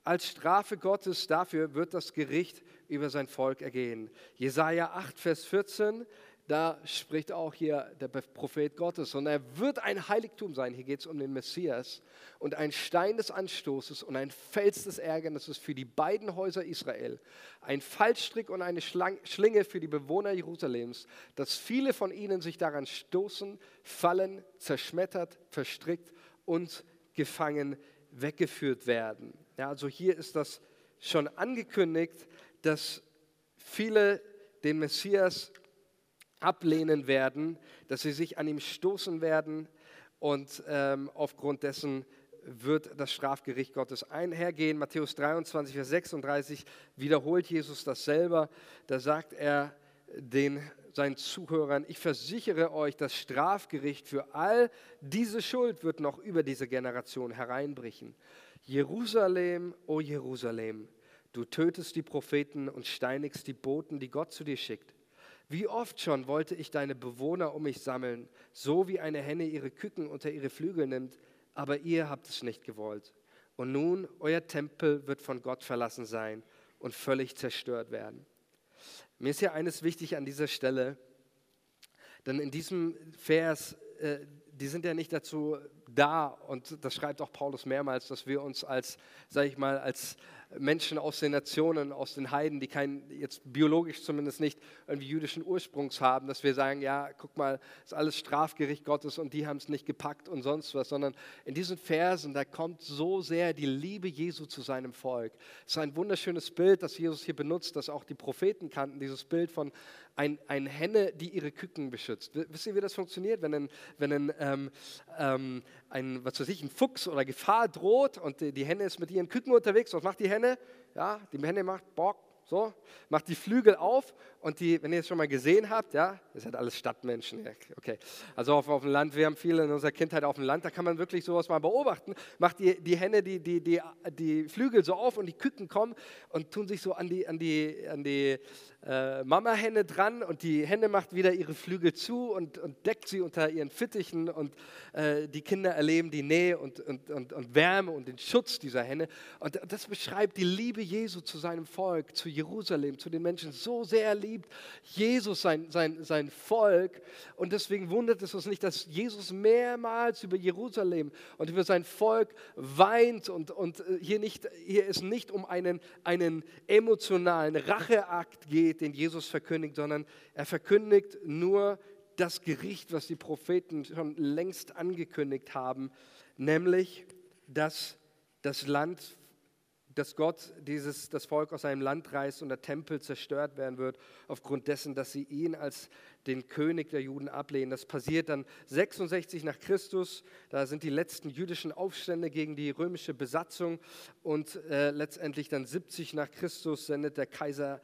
als Strafe Gottes dafür wird das Gericht über sein Volk ergehen. Jesaja 8, Vers 14, da spricht auch hier der Prophet Gottes. Und er wird ein Heiligtum sein. Hier geht es um den Messias. Und ein Stein des Anstoßes und ein Fels des Ärgernisses für die beiden Häuser Israel. Ein Fallstrick und eine Schlinge für die Bewohner Jerusalems, dass viele von ihnen sich daran stoßen, fallen, zerschmettert, verstrickt und gefangen weggeführt werden. Ja, also hier ist das schon angekündigt, dass viele den Messias ablehnen werden, dass sie sich an ihm stoßen werden und ähm, aufgrund dessen wird das Strafgericht Gottes einhergehen. Matthäus 23, Vers 36 wiederholt Jesus das selber. Da sagt er den seinen Zuhörern, ich versichere euch, das Strafgericht für all diese Schuld wird noch über diese Generation hereinbrechen. Jerusalem, o oh Jerusalem, du tötest die Propheten und steinigst die Boten, die Gott zu dir schickt. Wie oft schon wollte ich deine Bewohner um mich sammeln, so wie eine Henne ihre Küken unter ihre Flügel nimmt, aber ihr habt es nicht gewollt. Und nun, euer Tempel wird von Gott verlassen sein und völlig zerstört werden. Mir ist ja eines wichtig an dieser Stelle, denn in diesem Vers, äh, die sind ja nicht dazu da, und das schreibt auch Paulus mehrmals, dass wir uns als, sage ich mal, als Menschen aus den Nationen, aus den Heiden, die keinen, jetzt biologisch zumindest nicht irgendwie jüdischen Ursprungs haben, dass wir sagen, ja, guck mal, ist alles Strafgericht Gottes und die haben es nicht gepackt und sonst was, sondern in diesen Versen, da kommt so sehr die Liebe Jesu zu seinem Volk. Es ist ein wunderschönes Bild, das Jesus hier benutzt, das auch die Propheten kannten, dieses Bild von ein, ein Henne, die ihre Küken beschützt. Wisst ihr, wie das funktioniert, wenn ein, wenn ein, ähm, ähm, ein, was weiß ich, ein Fuchs oder Gefahr droht und die, die Henne ist mit ihren Küken unterwegs, was macht die Henne? Ja, die Henne macht Bock, so, macht die Flügel auf und die, wenn ihr es schon mal gesehen habt, ja, ihr seid alles Stadtmenschen, okay. Also auf, auf dem Land, wir haben viele in unserer Kindheit auf dem Land, da kann man wirklich sowas mal beobachten. Macht die, die Henne die, die, die, die Flügel so auf und die Küken kommen und tun sich so an die, an die, an die äh, Mama-Henne dran und die Henne macht wieder ihre Flügel zu und, und deckt sie unter ihren Fittichen und äh, die Kinder erleben die Nähe und, und, und, und Wärme und den Schutz dieser Henne. Und das beschreibt die Liebe Jesu zu seinem Volk, zu Jerusalem, zu den Menschen. So sehr liebt Jesus sein, sein, sein Volk. Und deswegen wundert es uns nicht, dass Jesus mehrmals über Jerusalem und über sein Volk weint und, und äh, hier, nicht, hier es nicht um einen, einen emotionalen Racheakt geht, den Jesus verkündigt, sondern er verkündigt nur das Gericht, was die Propheten schon längst angekündigt haben, nämlich, dass das Land, dass Gott dieses, das Volk aus seinem Land reißt und der Tempel zerstört werden wird, aufgrund dessen, dass sie ihn als den König der Juden ablehnen. Das passiert dann 66 nach Christus. Da sind die letzten jüdischen Aufstände gegen die römische Besatzung und äh, letztendlich dann 70 nach Christus sendet der Kaiser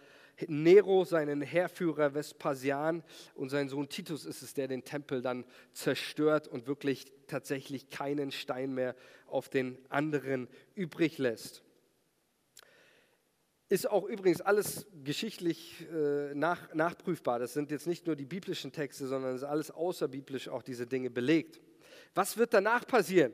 Nero seinen Heerführer Vespasian und sein Sohn Titus ist es, der den Tempel dann zerstört und wirklich tatsächlich keinen Stein mehr auf den anderen übrig lässt. Ist auch übrigens alles geschichtlich äh, nach, nachprüfbar. Das sind jetzt nicht nur die biblischen Texte, sondern es ist alles außerbiblisch auch diese Dinge belegt. Was wird danach passieren?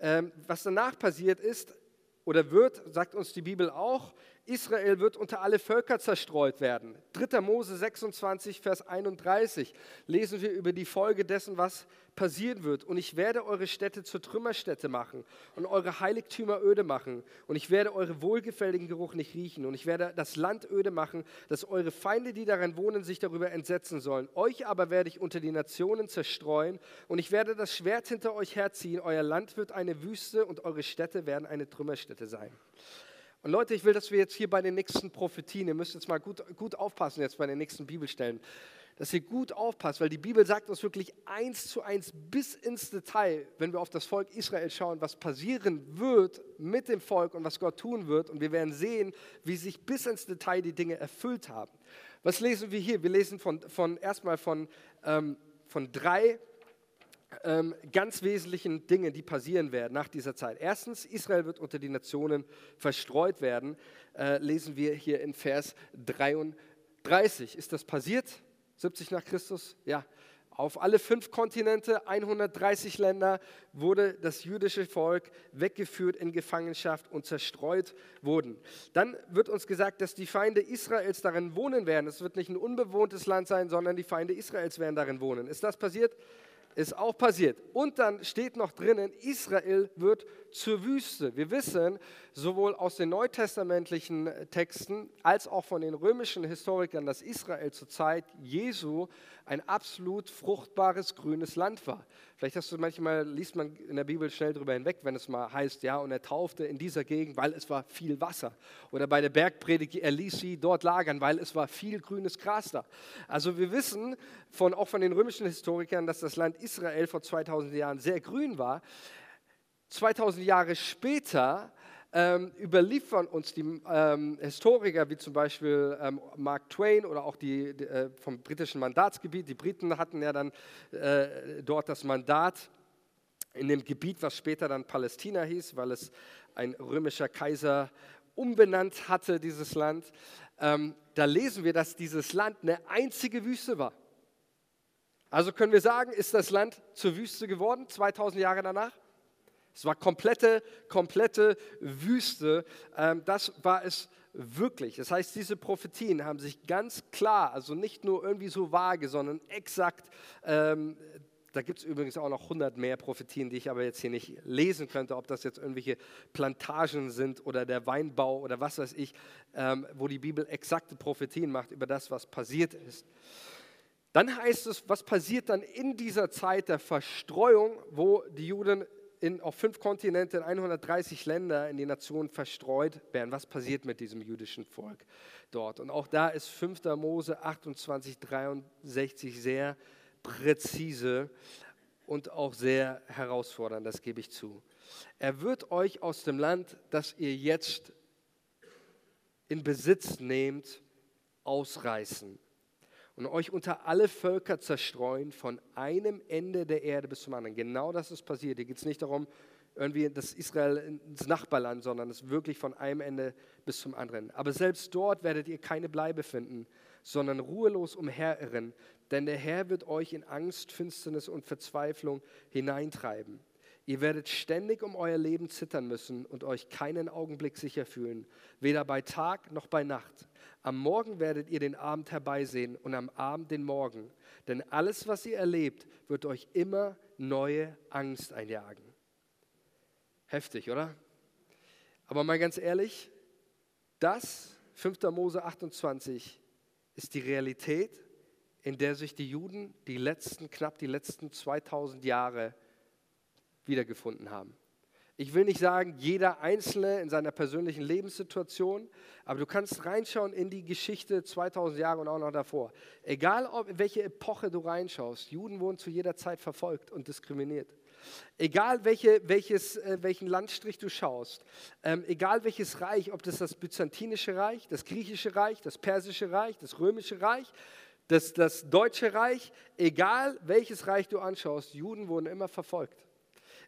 Ähm, was danach passiert ist oder wird, sagt uns die Bibel auch, Israel wird unter alle Völker zerstreut werden. 3. Mose 26, Vers 31 lesen wir über die Folge dessen, was passieren wird. Und ich werde eure Städte zur Trümmerstätte machen und eure Heiligtümer öde machen. Und ich werde eure wohlgefälligen Geruch nicht riechen. Und ich werde das Land öde machen, dass eure Feinde, die darin wohnen, sich darüber entsetzen sollen. Euch aber werde ich unter die Nationen zerstreuen. Und ich werde das Schwert hinter euch herziehen. Euer Land wird eine Wüste und eure Städte werden eine Trümmerstätte sein. Und Leute, ich will, dass wir jetzt hier bei den nächsten Prophetien, ihr müsst jetzt mal gut, gut aufpassen jetzt bei den nächsten Bibelstellen, dass ihr gut aufpasst, weil die Bibel sagt uns wirklich eins zu eins bis ins Detail, wenn wir auf das Volk Israel schauen, was passieren wird mit dem Volk und was Gott tun wird. Und wir werden sehen, wie sich bis ins Detail die Dinge erfüllt haben. Was lesen wir hier? Wir lesen von, von erstmal von, ähm, von drei ähm, ganz wesentlichen Dinge, die passieren werden nach dieser Zeit. Erstens, Israel wird unter die Nationen verstreut werden, äh, lesen wir hier in Vers 33. Ist das passiert? 70 nach Christus? Ja, Auf alle fünf Kontinente, 130 Länder, wurde das jüdische Volk weggeführt in Gefangenschaft und zerstreut wurden. Dann wird uns gesagt, dass die Feinde Israels darin wohnen werden. Es wird nicht ein unbewohntes Land sein, sondern die Feinde Israels werden darin wohnen. Ist das passiert? Ist auch passiert. Und dann steht noch drinnen, Israel wird zur Wüste. Wir wissen sowohl aus den neutestamentlichen Texten als auch von den römischen Historikern, dass Israel zur Zeit Jesu ein absolut fruchtbares grünes Land war. Vielleicht hast du manchmal, liest man in der Bibel schnell drüber hinweg, wenn es mal heißt, ja, und er taufte in dieser Gegend, weil es war viel Wasser. Oder bei der Bergpredigt, er ließ sie dort lagern, weil es war viel grünes Gras da. Also wir wissen von, auch von den römischen Historikern, dass das Land Israel vor 2000 Jahren sehr grün war. 2000 Jahre später ähm, überliefern uns die ähm, Historiker, wie zum Beispiel ähm, Mark Twain oder auch die, die äh, vom britischen Mandatsgebiet. Die Briten hatten ja dann äh, dort das Mandat in dem Gebiet, was später dann Palästina hieß, weil es ein römischer Kaiser umbenannt hatte, dieses Land. Ähm, da lesen wir, dass dieses Land eine einzige Wüste war. Also können wir sagen, ist das Land zur Wüste geworden, 2000 Jahre danach? Es war komplette, komplette Wüste. Ähm, das war es wirklich. Das heißt, diese Prophetien haben sich ganz klar, also nicht nur irgendwie so vage, sondern exakt, ähm, da gibt es übrigens auch noch 100 mehr Prophetien, die ich aber jetzt hier nicht lesen könnte, ob das jetzt irgendwelche Plantagen sind oder der Weinbau oder was weiß ich, ähm, wo die Bibel exakte Prophetien macht über das, was passiert ist. Dann heißt es, was passiert dann in dieser Zeit der Verstreuung, wo die Juden in, auf fünf Kontinente, in 130 Länder in die Nation verstreut werden. Was passiert mit diesem jüdischen Volk dort? Und auch da ist 5. Mose 28, 63 sehr präzise und auch sehr herausfordernd, das gebe ich zu. Er wird euch aus dem Land, das ihr jetzt in Besitz nehmt, ausreißen und euch unter alle Völker zerstreuen, von einem Ende der Erde bis zum anderen. Genau das ist passiert. Hier geht es nicht darum, irgendwie das Israel ins Nachbarland, sondern es wirklich von einem Ende bis zum anderen. Aber selbst dort werdet ihr keine Bleibe finden, sondern ruhelos umherirren, denn der Herr wird euch in Angst, Finsternis und Verzweiflung hineintreiben. Ihr werdet ständig um euer Leben zittern müssen und euch keinen Augenblick sicher fühlen, weder bei Tag noch bei Nacht. Am Morgen werdet ihr den Abend herbeisehen und am Abend den Morgen. Denn alles, was ihr erlebt, wird euch immer neue Angst einjagen. Heftig, oder? Aber mal ganz ehrlich, das, 5. Mose 28, ist die Realität, in der sich die Juden die letzten, knapp die letzten 2000 Jahre wiedergefunden haben. Ich will nicht sagen, jeder Einzelne in seiner persönlichen Lebenssituation, aber du kannst reinschauen in die Geschichte 2000 Jahre und auch noch davor. Egal, ob, in welche Epoche du reinschaust, Juden wurden zu jeder Zeit verfolgt und diskriminiert. Egal welche, welches, äh, welchen Landstrich du schaust, ähm, egal welches Reich, ob das das Byzantinische Reich, das Griechische Reich, das Persische Reich, das Römische Reich, das, das Deutsche Reich, egal welches Reich du anschaust, Juden wurden immer verfolgt.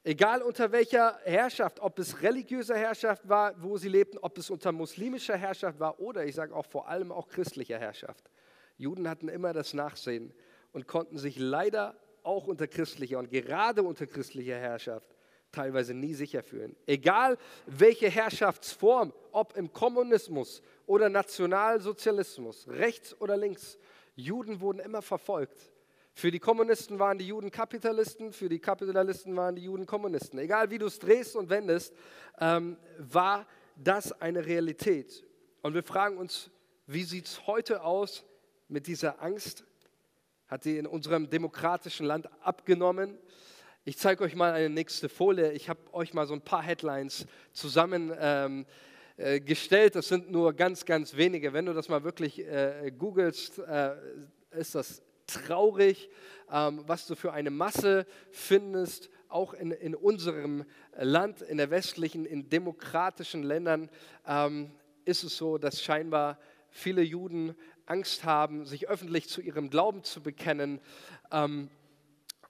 Egal unter welcher Herrschaft, ob es religiöser Herrschaft war, wo sie lebten, ob es unter muslimischer Herrschaft war oder ich sage auch vor allem auch christlicher Herrschaft. Juden hatten immer das Nachsehen und konnten sich leider auch unter christlicher und gerade unter christlicher Herrschaft teilweise nie sicher fühlen. Egal welche Herrschaftsform, ob im Kommunismus oder Nationalsozialismus, rechts oder links, Juden wurden immer verfolgt für die Kommunisten waren die Juden Kapitalisten, für die Kapitalisten waren die Juden Kommunisten. Egal wie du es drehst und wendest, ähm, war das eine Realität. Und wir fragen uns, wie sieht es heute aus mit dieser Angst? Hat sie in unserem demokratischen Land abgenommen? Ich zeige euch mal eine nächste Folie. Ich habe euch mal so ein paar Headlines zusammengestellt. Ähm, äh, das sind nur ganz, ganz wenige. Wenn du das mal wirklich äh, googelst, äh, ist das traurig, ähm, was du für eine Masse findest, auch in, in unserem Land, in der westlichen, in demokratischen Ländern, ähm, ist es so, dass scheinbar viele Juden Angst haben, sich öffentlich zu ihrem Glauben zu bekennen. Ähm,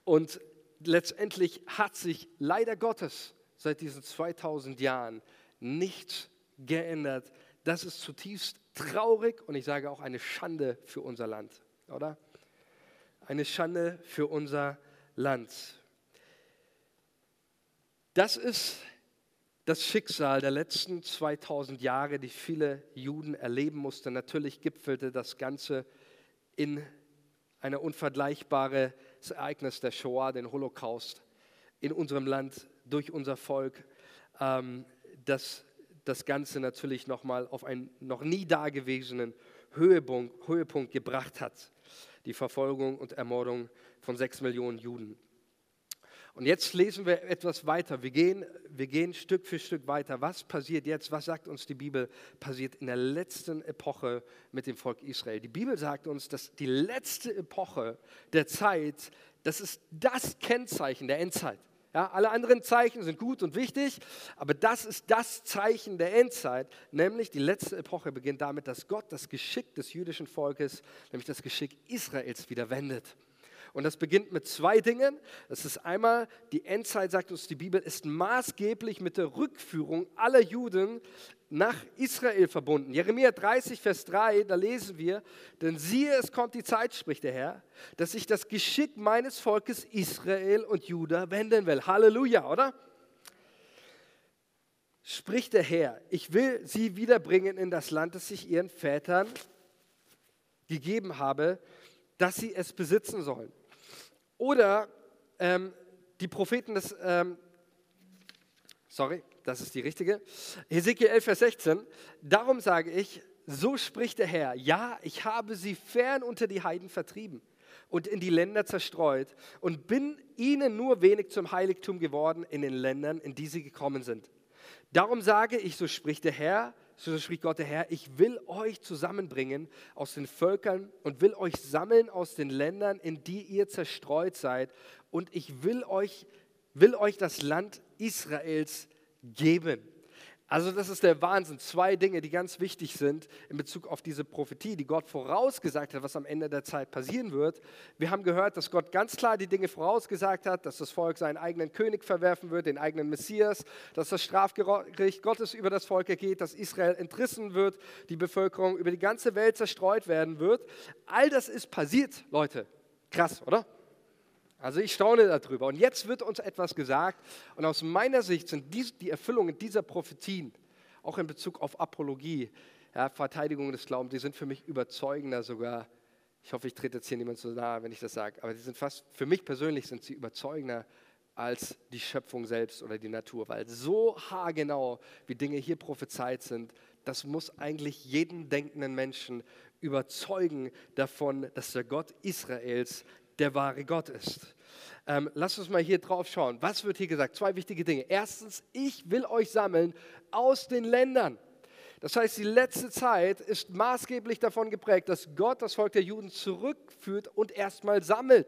und letztendlich hat sich leider Gottes seit diesen 2000 Jahren nichts geändert. Das ist zutiefst traurig und ich sage auch eine Schande für unser Land, oder? Eine Schande für unser Land. Das ist das Schicksal der letzten 2000 Jahre, die viele Juden erleben mussten. Natürlich gipfelte das Ganze in einer unvergleichbare Ereignis der Shoah, den Holocaust in unserem Land durch unser Volk, ähm, das das Ganze natürlich nochmal auf einen noch nie dagewesenen Höhepunkt, Höhepunkt gebracht hat. Die Verfolgung und Ermordung von sechs Millionen Juden. Und jetzt lesen wir etwas weiter. Wir gehen, wir gehen Stück für Stück weiter. Was passiert jetzt? Was sagt uns die Bibel? Passiert in der letzten Epoche mit dem Volk Israel. Die Bibel sagt uns, dass die letzte Epoche der Zeit, das ist das Kennzeichen der Endzeit. Ja, alle anderen Zeichen sind gut und wichtig, aber das ist das Zeichen der Endzeit, nämlich die letzte Epoche beginnt damit, dass Gott das Geschick des jüdischen Volkes, nämlich das Geschick Israels, wieder wendet. Und das beginnt mit zwei Dingen. Das ist einmal, die Endzeit, sagt uns die Bibel, ist maßgeblich mit der Rückführung aller Juden nach Israel verbunden. Jeremia 30, Vers 3, da lesen wir, denn siehe, es kommt die Zeit, spricht der Herr, dass ich das Geschick meines Volkes Israel und Juda wenden will. Halleluja, oder? Spricht der Herr, ich will sie wiederbringen in das Land, das ich ihren Vätern gegeben habe, dass sie es besitzen sollen. Oder ähm, die Propheten des, ähm, sorry, das ist die richtige, Hesekiel 11, Vers 16, darum sage ich, so spricht der Herr, ja, ich habe sie fern unter die Heiden vertrieben und in die Länder zerstreut und bin ihnen nur wenig zum Heiligtum geworden in den Ländern, in die sie gekommen sind. Darum sage ich, so spricht der Herr, so spricht Gott der Herr, ich will euch zusammenbringen aus den Völkern und will euch sammeln aus den Ländern, in die ihr zerstreut seid. Und ich will euch, will euch das Land Israels geben. Also das ist der Wahnsinn. Zwei Dinge, die ganz wichtig sind in Bezug auf diese Prophetie, die Gott vorausgesagt hat, was am Ende der Zeit passieren wird. Wir haben gehört, dass Gott ganz klar die Dinge vorausgesagt hat, dass das Volk seinen eigenen König verwerfen wird, den eigenen Messias, dass das Strafgericht Gottes über das Volk ergeht, dass Israel entrissen wird, die Bevölkerung über die ganze Welt zerstreut werden wird. All das ist passiert, Leute. Krass, oder? Also ich staune darüber. Und jetzt wird uns etwas gesagt. Und aus meiner Sicht sind dies, die Erfüllungen dieser Prophetien, auch in Bezug auf Apologie, ja, Verteidigung des Glaubens, die sind für mich überzeugender sogar. Ich hoffe, ich trete jetzt hier niemand so nahe, wenn ich das sage. Aber die sind fast, für mich persönlich sind sie überzeugender als die Schöpfung selbst oder die Natur. Weil so haargenau, wie Dinge hier prophezeit sind, das muss eigentlich jeden denkenden Menschen überzeugen davon, dass der Gott Israels der wahre Gott ist. Ähm, lasst uns mal hier drauf schauen. Was wird hier gesagt? Zwei wichtige Dinge. Erstens, ich will euch sammeln aus den Ländern. Das heißt, die letzte Zeit ist maßgeblich davon geprägt, dass Gott das Volk der Juden zurückführt und erstmal sammelt.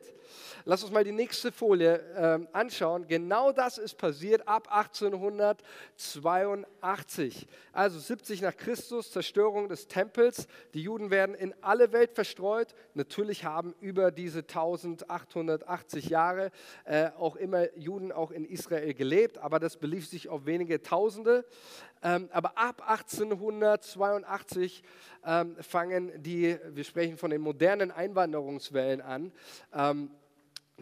Lass uns mal die nächste Folie äh, anschauen. Genau das ist passiert ab 1882. Also 70 nach Christus, Zerstörung des Tempels. Die Juden werden in alle Welt verstreut. Natürlich haben über diese 1880 Jahre äh, auch immer Juden auch in Israel gelebt, aber das belief sich auf wenige Tausende. Ähm, aber ab 1882 ähm, fangen die, wir sprechen von den modernen Einwanderungswellen an, ähm,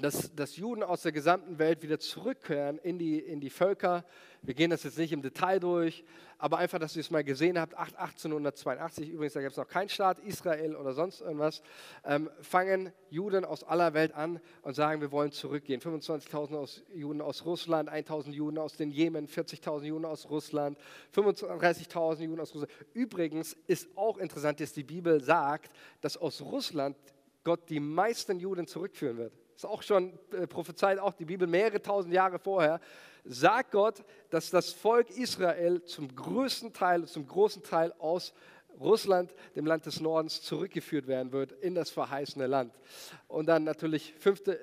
dass, dass Juden aus der gesamten Welt wieder zurückkehren in die, in die Völker. Wir gehen das jetzt nicht im Detail durch, aber einfach, dass ihr es mal gesehen habt, 1882, übrigens, da gab es noch keinen Staat, Israel oder sonst irgendwas, ähm, fangen Juden aus aller Welt an und sagen, wir wollen zurückgehen. 25.000 aus, Juden aus Russland, 1.000 Juden aus den Jemen, 40.000 Juden aus Russland, 35.000 Juden aus Russland. Übrigens ist auch interessant, dass die Bibel sagt, dass aus Russland Gott die meisten Juden zurückführen wird ist auch schon äh, prophezeit, auch die Bibel mehrere tausend Jahre vorher, sagt Gott, dass das Volk Israel zum größten Teil, zum großen Teil aus Russland, dem Land des Nordens, zurückgeführt werden wird in das verheißene Land. Und dann natürlich fünfte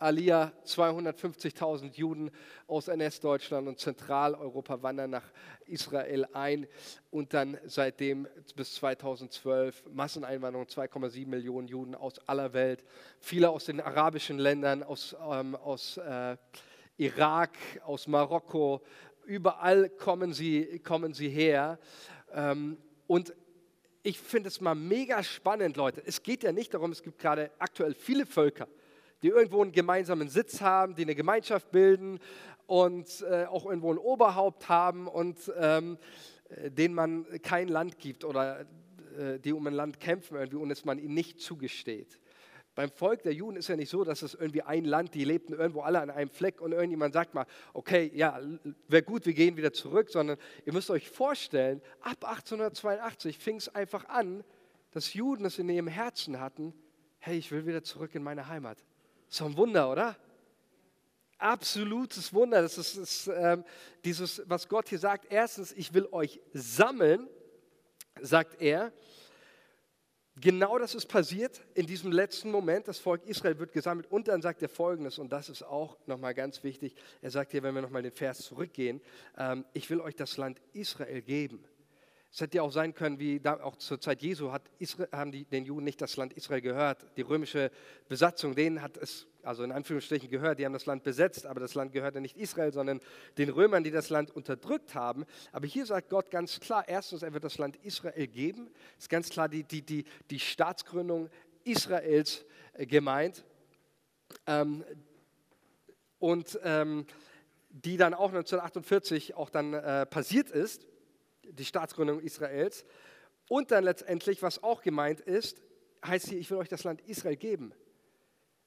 Alia, 250.000 Juden aus NS-Deutschland und Zentraleuropa wandern nach Israel ein und dann seitdem bis 2012 Masseneinwanderung, 2,7 Millionen Juden aus aller Welt, viele aus den arabischen Ländern, aus, ähm, aus äh, Irak, aus Marokko, überall kommen sie, kommen sie her. Ähm, und ich finde es mal mega spannend, Leute. Es geht ja nicht darum, es gibt gerade aktuell viele Völker, die irgendwo einen gemeinsamen Sitz haben, die eine Gemeinschaft bilden und äh, auch irgendwo ein Oberhaupt haben und ähm, äh, denen man kein Land gibt oder äh, die um ein Land kämpfen irgendwie und es man ihnen nicht zugesteht. Beim Volk der Juden ist ja nicht so, dass es irgendwie ein Land, die lebten irgendwo alle an einem Fleck und irgendjemand sagt mal, okay, ja, wäre gut, wir gehen wieder zurück, sondern ihr müsst euch vorstellen, ab 1882 fing es einfach an, dass Juden es in ihrem Herzen hatten, hey, ich will wieder zurück in meine Heimat. So ein Wunder, oder? Absolutes Wunder. Das ist, ist ähm, dieses, was Gott hier sagt. Erstens, ich will euch sammeln, sagt er. Genau das ist passiert in diesem letzten Moment. Das Volk Israel wird gesammelt. Und dann sagt er Folgendes, und das ist auch nochmal ganz wichtig. Er sagt hier, wenn wir nochmal den Vers zurückgehen, ähm, ich will euch das Land Israel geben. Es hätte ja auch sein können, wie auch zur Zeit Jesu hat Israel, haben die, den Juden nicht das Land Israel gehört. Die römische Besatzung, denen hat es, also in Anführungsstrichen gehört, die haben das Land besetzt, aber das Land gehörte nicht Israel, sondern den Römern, die das Land unterdrückt haben. Aber hier sagt Gott ganz klar, erstens, er wird das Land Israel geben. Ist ganz klar die, die, die, die Staatsgründung Israels äh, gemeint. Ähm, und ähm, die dann auch 1948 auch dann äh, passiert ist die Staatsgründung Israels. Und dann letztendlich, was auch gemeint ist, heißt hier, ich will euch das Land Israel geben.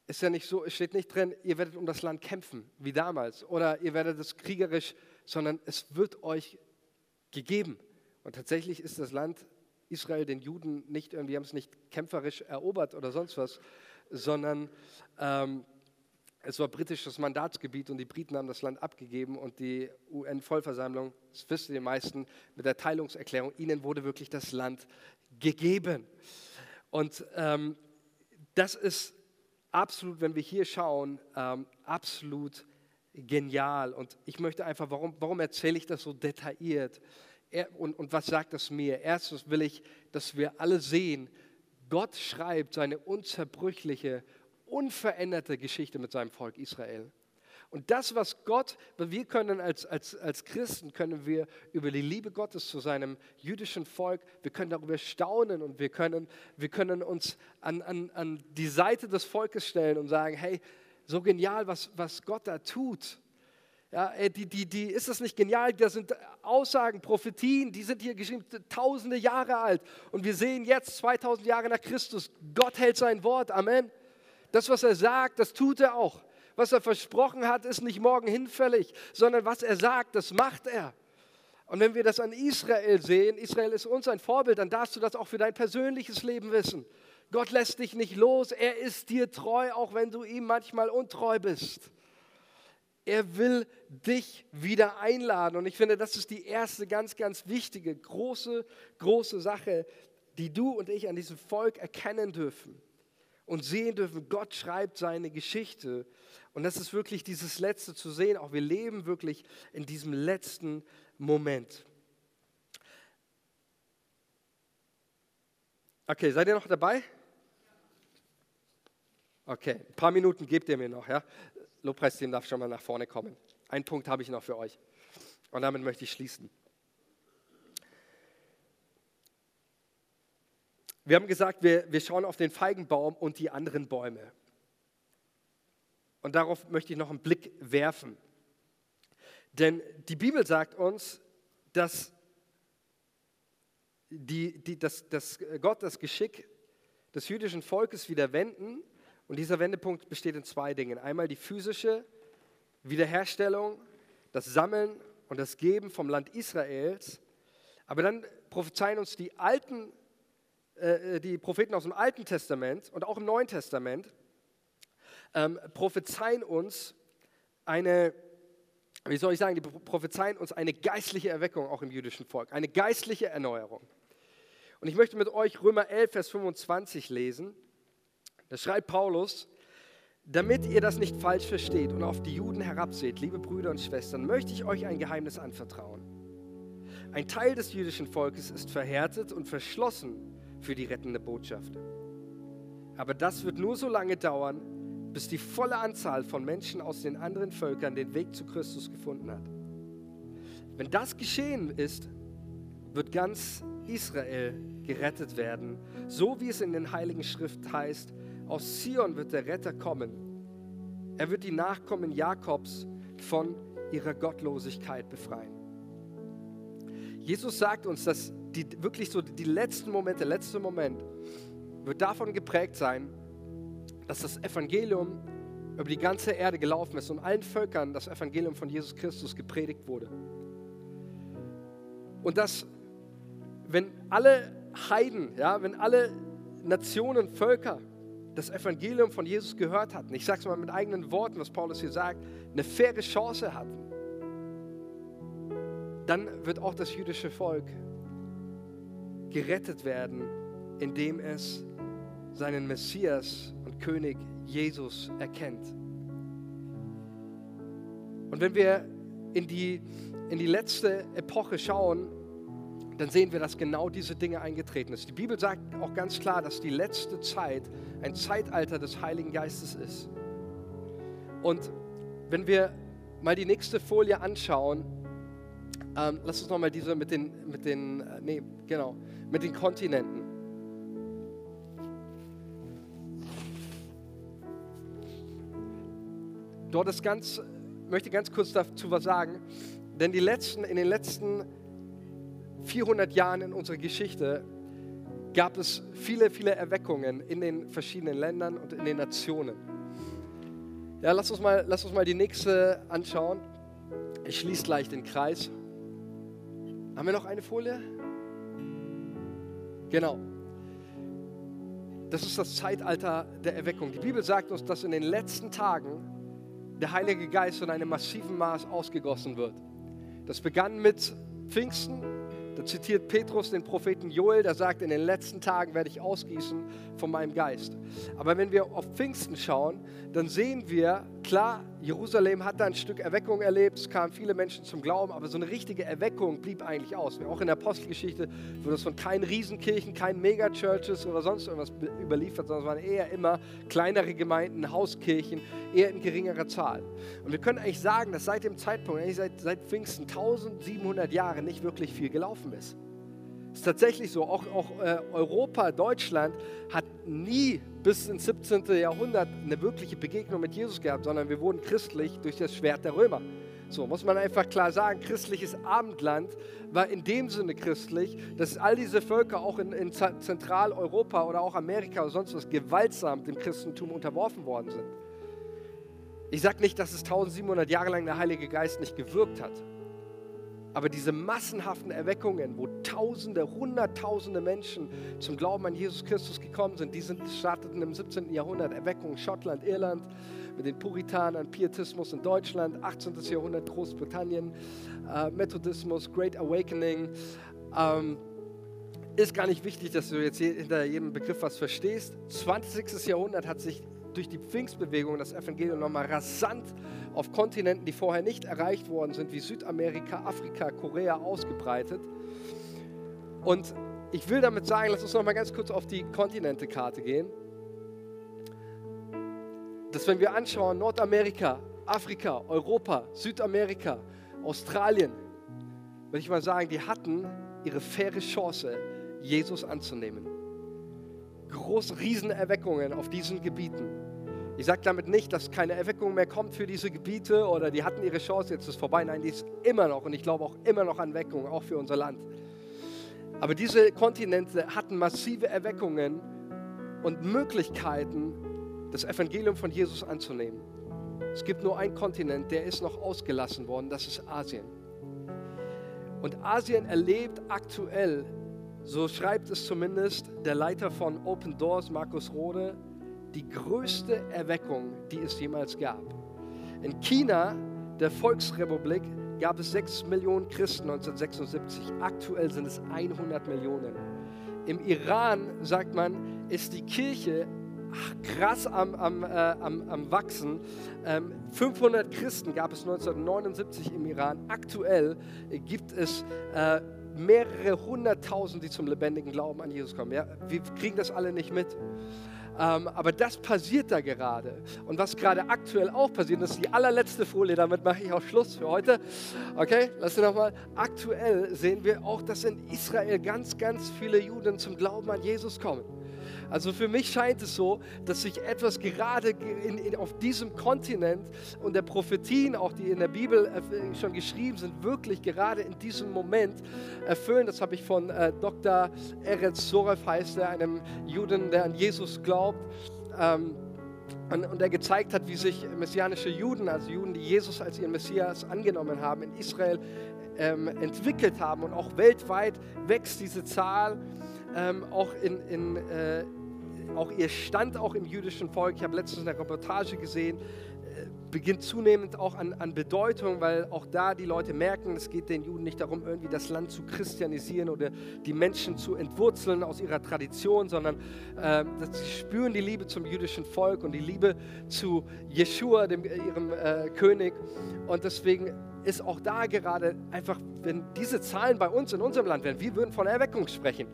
Ist ja nicht so, es steht nicht drin, ihr werdet um das Land kämpfen, wie damals, oder ihr werdet es kriegerisch, sondern es wird euch gegeben. Und tatsächlich ist das Land Israel den Juden nicht irgendwie, haben es nicht kämpferisch erobert oder sonst was, sondern ähm, es war britisches Mandatsgebiet und die Briten haben das Land abgegeben und die UN-Vollversammlung, das wissen die meisten, mit der Teilungserklärung, ihnen wurde wirklich das Land gegeben. Und ähm, das ist absolut, wenn wir hier schauen, ähm, absolut genial. Und ich möchte einfach, warum, warum erzähle ich das so detailliert? Er, und, und was sagt das mir? Erstens will ich, dass wir alle sehen, Gott schreibt seine unzerbrüchliche unveränderte Geschichte mit seinem Volk Israel. Und das, was Gott, wir können als, als, als Christen, können wir über die Liebe Gottes zu seinem jüdischen Volk, wir können darüber staunen und wir können, wir können uns an, an, an die Seite des Volkes stellen und sagen, hey, so genial, was, was Gott da tut. Ja, die, die, die, ist das nicht genial? Das sind Aussagen, Prophetien, die sind hier geschrieben, tausende Jahre alt. Und wir sehen jetzt, 2000 Jahre nach Christus, Gott hält sein Wort. Amen. Das, was er sagt, das tut er auch. Was er versprochen hat, ist nicht morgen hinfällig, sondern was er sagt, das macht er. Und wenn wir das an Israel sehen, Israel ist uns ein Vorbild, dann darfst du das auch für dein persönliches Leben wissen. Gott lässt dich nicht los, er ist dir treu, auch wenn du ihm manchmal untreu bist. Er will dich wieder einladen. Und ich finde, das ist die erste ganz, ganz wichtige, große, große Sache, die du und ich an diesem Volk erkennen dürfen und sehen dürfen, Gott schreibt seine Geschichte. Und das ist wirklich dieses Letzte zu sehen. Auch wir leben wirklich in diesem letzten Moment. Okay, seid ihr noch dabei? Okay, ein paar Minuten gebt ihr mir noch. Ja? Lobpreisteam darf schon mal nach vorne kommen. Einen Punkt habe ich noch für euch. Und damit möchte ich schließen. Wir haben gesagt, wir, wir schauen auf den Feigenbaum und die anderen Bäume. Und darauf möchte ich noch einen Blick werfen. Denn die Bibel sagt uns, dass, die, die, dass, dass Gott das Geschick des jüdischen Volkes wieder wenden. Und dieser Wendepunkt besteht in zwei Dingen. Einmal die physische Wiederherstellung, das Sammeln und das Geben vom Land Israels. Aber dann prophezeien uns die alten äh, die Propheten aus dem Alten Testament und auch im Neuen Testament ähm, prophezeien uns eine, wie soll ich sagen, die prophezeien uns eine geistliche Erweckung auch im jüdischen Volk, eine geistliche Erneuerung. Und ich möchte mit euch Römer 11, Vers 25 lesen. Da schreibt Paulus, damit ihr das nicht falsch versteht und auf die Juden herabseht, liebe Brüder und Schwestern, möchte ich euch ein Geheimnis anvertrauen. Ein Teil des jüdischen Volkes ist verhärtet und verschlossen für die rettende Botschaft. Aber das wird nur so lange dauern, bis die volle Anzahl von Menschen aus den anderen Völkern den Weg zu Christus gefunden hat. Wenn das geschehen ist, wird ganz Israel gerettet werden, so wie es in den Heiligen Schrift heißt, aus Zion wird der Retter kommen. Er wird die Nachkommen Jakobs von ihrer Gottlosigkeit befreien. Jesus sagt uns, dass die, wirklich so die letzten Momente, der letzte Moment wird davon geprägt sein, dass das Evangelium über die ganze Erde gelaufen ist und allen Völkern das Evangelium von Jesus Christus gepredigt wurde. Und dass, wenn alle Heiden, ja, wenn alle Nationen, Völker das Evangelium von Jesus gehört hatten, ich sage es mal mit eigenen Worten, was Paulus hier sagt, eine faire Chance hatten, dann wird auch das jüdische Volk gerettet werden, indem es seinen Messias und König Jesus erkennt. Und wenn wir in die, in die letzte Epoche schauen, dann sehen wir, dass genau diese Dinge eingetreten ist. Die Bibel sagt auch ganz klar, dass die letzte Zeit ein Zeitalter des Heiligen Geistes ist. Und wenn wir mal die nächste Folie anschauen, ähm, lass uns nochmal diese mit den, mit den, äh, nee, genau, mit den Kontinenten. Dort ist ganz, möchte ganz kurz dazu was sagen, denn die letzten, in den letzten 400 Jahren in unserer Geschichte gab es viele, viele Erweckungen in den verschiedenen Ländern und in den Nationen. Ja, lass uns mal, lass uns mal die nächste anschauen. Ich schließe gleich den Kreis. Haben wir noch eine Folie? Genau. Das ist das Zeitalter der Erweckung. Die Bibel sagt uns, dass in den letzten Tagen der Heilige Geist in einem massiven Maß ausgegossen wird. Das begann mit Pfingsten da zitiert Petrus den Propheten Joel, der sagt, in den letzten Tagen werde ich ausgießen von meinem Geist. Aber wenn wir auf Pfingsten schauen, dann sehen wir, klar, Jerusalem hat da ein Stück Erweckung erlebt, es kamen viele Menschen zum Glauben, aber so eine richtige Erweckung blieb eigentlich aus. Auch in der Apostelgeschichte wird es von keinen Riesenkirchen, keinen Megachurches oder sonst irgendwas überliefert, sondern es waren eher immer kleinere Gemeinden, Hauskirchen, eher in geringerer Zahl. Und wir können eigentlich sagen, dass seit dem Zeitpunkt, eigentlich seit, seit Pfingsten, 1700 Jahre nicht wirklich viel gelaufen ist. Ist tatsächlich so, auch, auch äh, Europa, Deutschland hat nie bis ins 17. Jahrhundert eine wirkliche Begegnung mit Jesus gehabt, sondern wir wurden christlich durch das Schwert der Römer. So muss man einfach klar sagen, christliches Abendland war in dem Sinne christlich, dass all diese Völker auch in, in Zentraleuropa oder auch Amerika oder sonst was gewaltsam dem Christentum unterworfen worden sind. Ich sage nicht, dass es 1700 Jahre lang der Heilige Geist nicht gewirkt hat. Aber diese massenhaften Erweckungen, wo Tausende, Hunderttausende Menschen zum Glauben an Jesus Christus gekommen sind, die sind, starteten im 17. Jahrhundert. Erweckungen Schottland, Irland, mit den Puritanern, Pietismus in Deutschland, 18. Jahrhundert Großbritannien, äh, Methodismus, Great Awakening. Ähm, ist gar nicht wichtig, dass du jetzt hinter jedem Begriff was verstehst. 20. Jahrhundert hat sich durch die Pfingstbewegung das Evangelium nochmal rasant auf Kontinenten, die vorher nicht erreicht worden sind, wie Südamerika, Afrika, Korea, ausgebreitet. Und ich will damit sagen, lass uns nochmal ganz kurz auf die Kontinentekarte gehen. Dass wenn wir anschauen, Nordamerika, Afrika, Europa, Südamerika, Australien, würde ich mal sagen, die hatten ihre faire Chance, Jesus anzunehmen. Große Riesenerweckungen auf diesen Gebieten. Ich sage damit nicht, dass keine Erweckung mehr kommt für diese Gebiete oder die hatten ihre Chance, jetzt ist es vorbei. Nein, die ist immer noch und ich glaube auch immer noch an Weckung, auch für unser Land. Aber diese Kontinente hatten massive Erweckungen und Möglichkeiten, das Evangelium von Jesus anzunehmen. Es gibt nur einen Kontinent, der ist noch ausgelassen worden, das ist Asien. Und Asien erlebt aktuell, so schreibt es zumindest der Leiter von Open Doors, Markus Rode, die größte Erweckung, die es jemals gab. In China, der Volksrepublik, gab es 6 Millionen Christen 1976. Aktuell sind es 100 Millionen. Im Iran, sagt man, ist die Kirche krass am, am, äh, am, am Wachsen. Ähm, 500 Christen gab es 1979 im Iran. Aktuell gibt es äh, mehrere hunderttausend, die zum lebendigen Glauben an Jesus kommen. Ja, wir kriegen das alle nicht mit. Ähm, aber das passiert da gerade. Und was gerade aktuell auch passiert, das ist die allerletzte Folie, damit mache ich auch Schluss für heute. Okay, lass uns nochmal. Aktuell sehen wir auch, dass in Israel ganz, ganz viele Juden zum Glauben an Jesus kommen. Also für mich scheint es so, dass sich etwas gerade in, in, auf diesem Kontinent und der Prophetien, auch die in der Bibel äh, schon geschrieben sind, wirklich gerade in diesem Moment erfüllen. Das habe ich von äh, Dr. Eretz Soref, heißt er, einem Juden, der an Jesus glaubt. Ähm, und, und er gezeigt hat, wie sich messianische Juden, also Juden, die Jesus als ihren Messias angenommen haben, in Israel ähm, entwickelt haben. Und auch weltweit wächst diese Zahl, ähm, auch in, in, äh, auch ihr Stand auch im jüdischen Volk, ich habe letztens eine Reportage gesehen, äh, beginnt zunehmend auch an, an, Bedeutung, weil auch da die Leute merken, es geht den Juden nicht darum, irgendwie das Land zu christianisieren oder die Menschen zu entwurzeln aus ihrer Tradition, sondern äh, sie spüren die Liebe zum jüdischen Volk und die Liebe zu Jeshua, dem, äh, ihrem äh, König. Und deswegen ist auch da gerade einfach, wenn diese Zahlen bei uns in unserem Land wären, wir würden von Erweckung sprechen.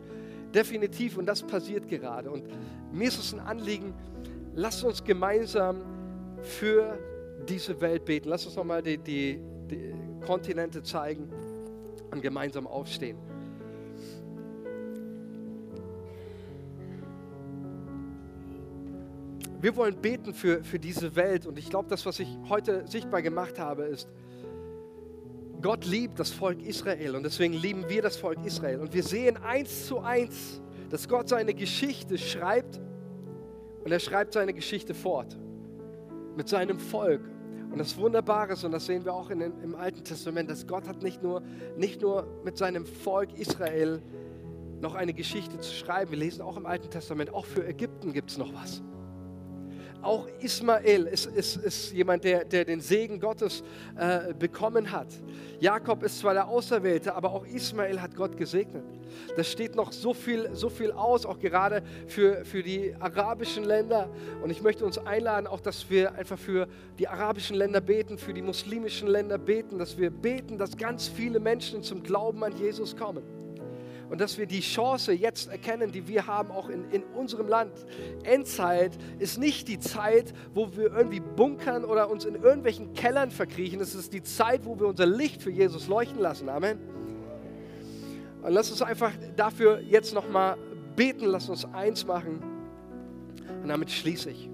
Definitiv, und das passiert gerade. Und mir ist es ein Anliegen, lasst uns gemeinsam für diese Welt beten. Lasst uns nochmal die, die, die Kontinente zeigen und gemeinsam aufstehen. Wir wollen beten für, für diese Welt und ich glaube, das, was ich heute sichtbar gemacht habe, ist, Gott liebt das Volk Israel und deswegen lieben wir das Volk Israel. Und wir sehen eins zu eins, dass Gott seine Geschichte schreibt und er schreibt seine Geschichte fort mit seinem Volk. Und das Wunderbare ist, und das sehen wir auch in, im Alten Testament, dass Gott hat nicht nur, nicht nur mit seinem Volk Israel noch eine Geschichte zu schreiben. Wir lesen auch im Alten Testament, auch für Ägypten gibt es noch was. Auch Ismael ist, ist, ist jemand, der, der den Segen Gottes äh, bekommen hat. Jakob ist zwar der Auserwählte, aber auch Ismael hat Gott gesegnet. Da steht noch so viel, so viel aus, auch gerade für, für die arabischen Länder. Und ich möchte uns einladen, auch dass wir einfach für die arabischen Länder beten, für die muslimischen Länder beten, dass wir beten, dass ganz viele Menschen zum Glauben an Jesus kommen und dass wir die Chance jetzt erkennen, die wir haben, auch in, in unserem Land. Endzeit ist nicht die Zeit, wo wir irgendwie bunkern oder uns in irgendwelchen Kellern verkriechen. Es ist die Zeit, wo wir unser Licht für Jesus leuchten lassen. Amen. Und lass uns einfach dafür jetzt nochmal beten, lass uns eins machen. Und damit schließe ich.